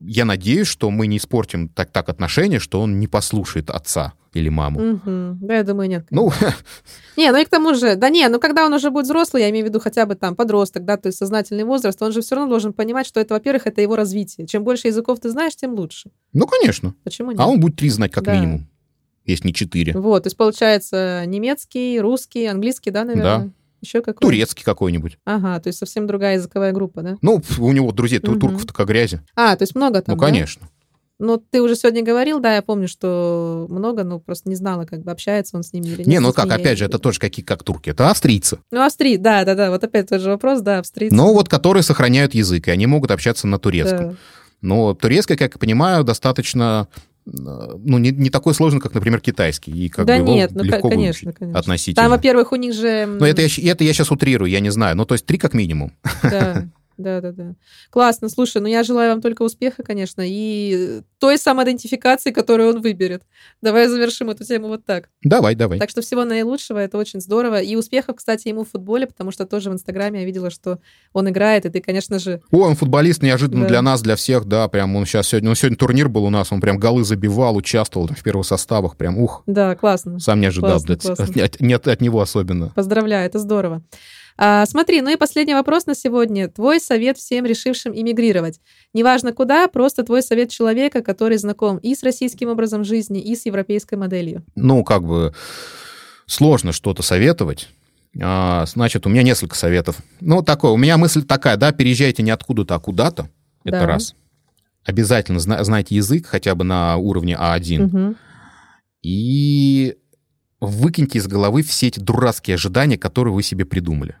я надеюсь, что мы не испортим так, так отношения, что он не послушает отца или маму. Мгм. Да, я думаю, нет. Ну, Не, ну и к тому же, да не, ну когда он уже будет взрослый, я имею в виду хотя бы там подросток, да, то есть сознательный возраст, он же все равно должен понимать, что это, во-первых, это его развитие. Чем больше языков ты знаешь, тем лучше. ну, конечно. Почему нет? А он будет три знать как Да. минимум, если не четыре. Вот, то есть получается немецкий, русский, английский, да, наверное? Еще какой? Турецкий какой-нибудь. Ага, то есть совсем другая языковая группа, да? Ну, у него друзей Мгм. турков такая грязи. А, то есть много там, Ну, да? конечно. Ну, ты уже сегодня говорил, да, я помню, что много, но просто не знала, как бы общается он с ними или нет. Не, ну как, опять же, это тоже какие, как турки. Это австрийцы. Ну, австрий, да, да, да, вот опять тот же вопрос, да, австрийцы. Но вот которые сохраняют язык, и они могут общаться на турецком. Да. Но турецкий, как я понимаю, достаточно ну, не, не такой сложный, как, например, китайский. И как да бы нет, ну, легко ко- конечно, конечно. относительно. Там, во-первых, у них же... Но это я, это я сейчас утрирую, я не знаю. Ну, то есть три как минимум. Да, да, да, да. Классно. Слушай, ну я желаю вам только успеха, конечно, и той самоидентификации, которую он выберет. Давай завершим эту тему вот так. Давай, давай. Так что всего наилучшего, это очень здорово. И успехов, кстати, ему в футболе, потому что тоже в Инстаграме я видела, что он играет, и ты, конечно же... О, он футболист неожиданно Да. для нас, для всех, да, прям он сейчас сегодня, ну, сегодня турнир был у нас, он прям голы забивал, участвовал там в первых составах, прям ух, Да, классно. сам не ожидал. Классно, От- классно. от- нет, от него особенно. Поздравляю, это здорово. А, смотри, ну и последний вопрос на сегодня. Твой совет всем решившим иммигрировать. Неважно куда, просто твой совет человека, который знаком и с российским образом жизни, и с европейской моделью. Ну, как бы сложно что-то советовать. А, значит, у меня несколько советов. Ну, такое, у меня мысль такая, да, переезжайте не откуда-то, а куда-то. Это Да. раз. Обязательно зна- знайте язык хотя бы на уровне А1. Мгм. И выкиньте из головы все эти дурацкие ожидания, которые вы себе придумали.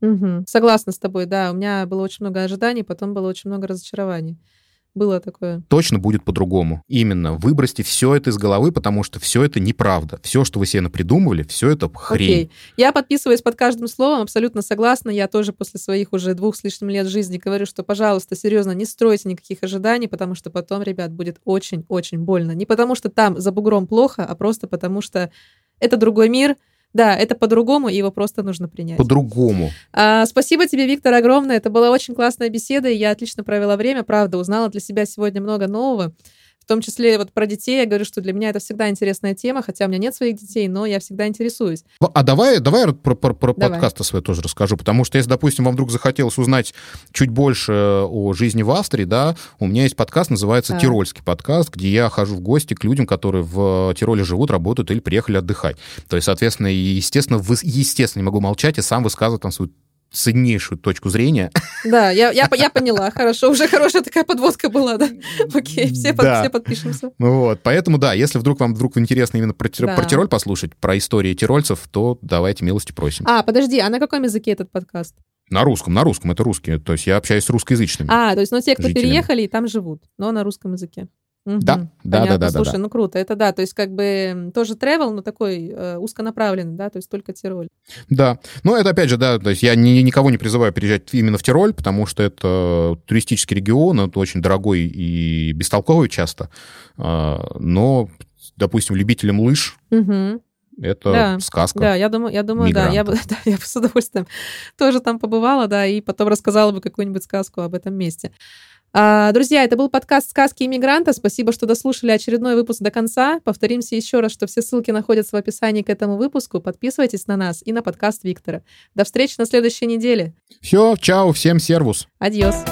Мгм. Согласна с тобой, да. У меня было очень много ожиданий, потом было очень много разочарований. Было такое. Точно будет по-другому. Именно. Выбросьте все это из головы, потому что все это неправда. Все, что вы себе напридумывали, все это хрень. Окей. Я подписываюсь под каждым словом, абсолютно согласна. Я тоже после своих уже двух с лишним лет жизни говорю, что, пожалуйста, серьезно, не стройте никаких ожиданий, потому что потом, ребят, будет очень-очень больно. Не потому что там за бугром плохо, а просто потому что это другой мир. Да, это по-другому, и его просто нужно принять. По-другому. А, спасибо тебе, Виктор, огромное. Это была очень классная беседа, и я отлично провела время, правда, узнала для себя сегодня много нового. В том числе вот про детей. Я говорю, что для меня это всегда интересная тема, хотя у меня нет своих детей, но я всегда интересуюсь. А давай, давай я про, про- про Давай. подкаст свой тоже расскажу, потому что если, допустим, вам вдруг захотелось узнать чуть больше о жизни в Австрии, да, у меня есть подкаст, называется Так. «Тирольский подкаст», где я хожу в гости к людям, которые в Тироле живут, работают или приехали отдыхать. То есть, соответственно, естественно, вы, естественно, не могу молчать и сам высказывать там свою ценнейшую точку зрения. Да, я, я, я поняла, хорошо, уже хорошая такая подводка была, да? Окей, все, под- Да. все подпишемся. Ну Вот, поэтому, да, если вдруг вам вдруг интересно именно про, Да. про Тироль послушать, про истории тирольцев, то давайте милости просим. А, подожди, а на каком языке этот подкаст? На русском, на русском, это русские. То есть я общаюсь с русскоязычными. А, то есть, ну, те, кто Жителями. переехали и там живут, но на русском языке. Мгм. Да, да, да, да, да, Слушай, да. ну круто, это да, то есть как бы тоже travel, но такой э, узконаправленный, да, то есть только Тироль. Да. Ну, это опять же, да, то есть я ни- никого не призываю переезжать именно в Тироль, потому что это туристический регион, это очень дорогой и бестолковый часто. А, Но, допустим, любителям лыж Мгм. это Да, сказка. Да, я думаю, я думаю, да, я бы, да, я бы с удовольствием тоже там побывала, да, и потом рассказала бы какую-нибудь сказку об этом месте. А, друзья, это был подкаст «Сказки иммигранта». Спасибо, что дослушали очередной выпуск до конца. Повторимся еще раз, что все ссылки находятся в описании к этому выпуску. Подписывайтесь на нас и на подкаст Виктора. До встречи на следующей неделе. Все, чао, всем сервус. Адьос.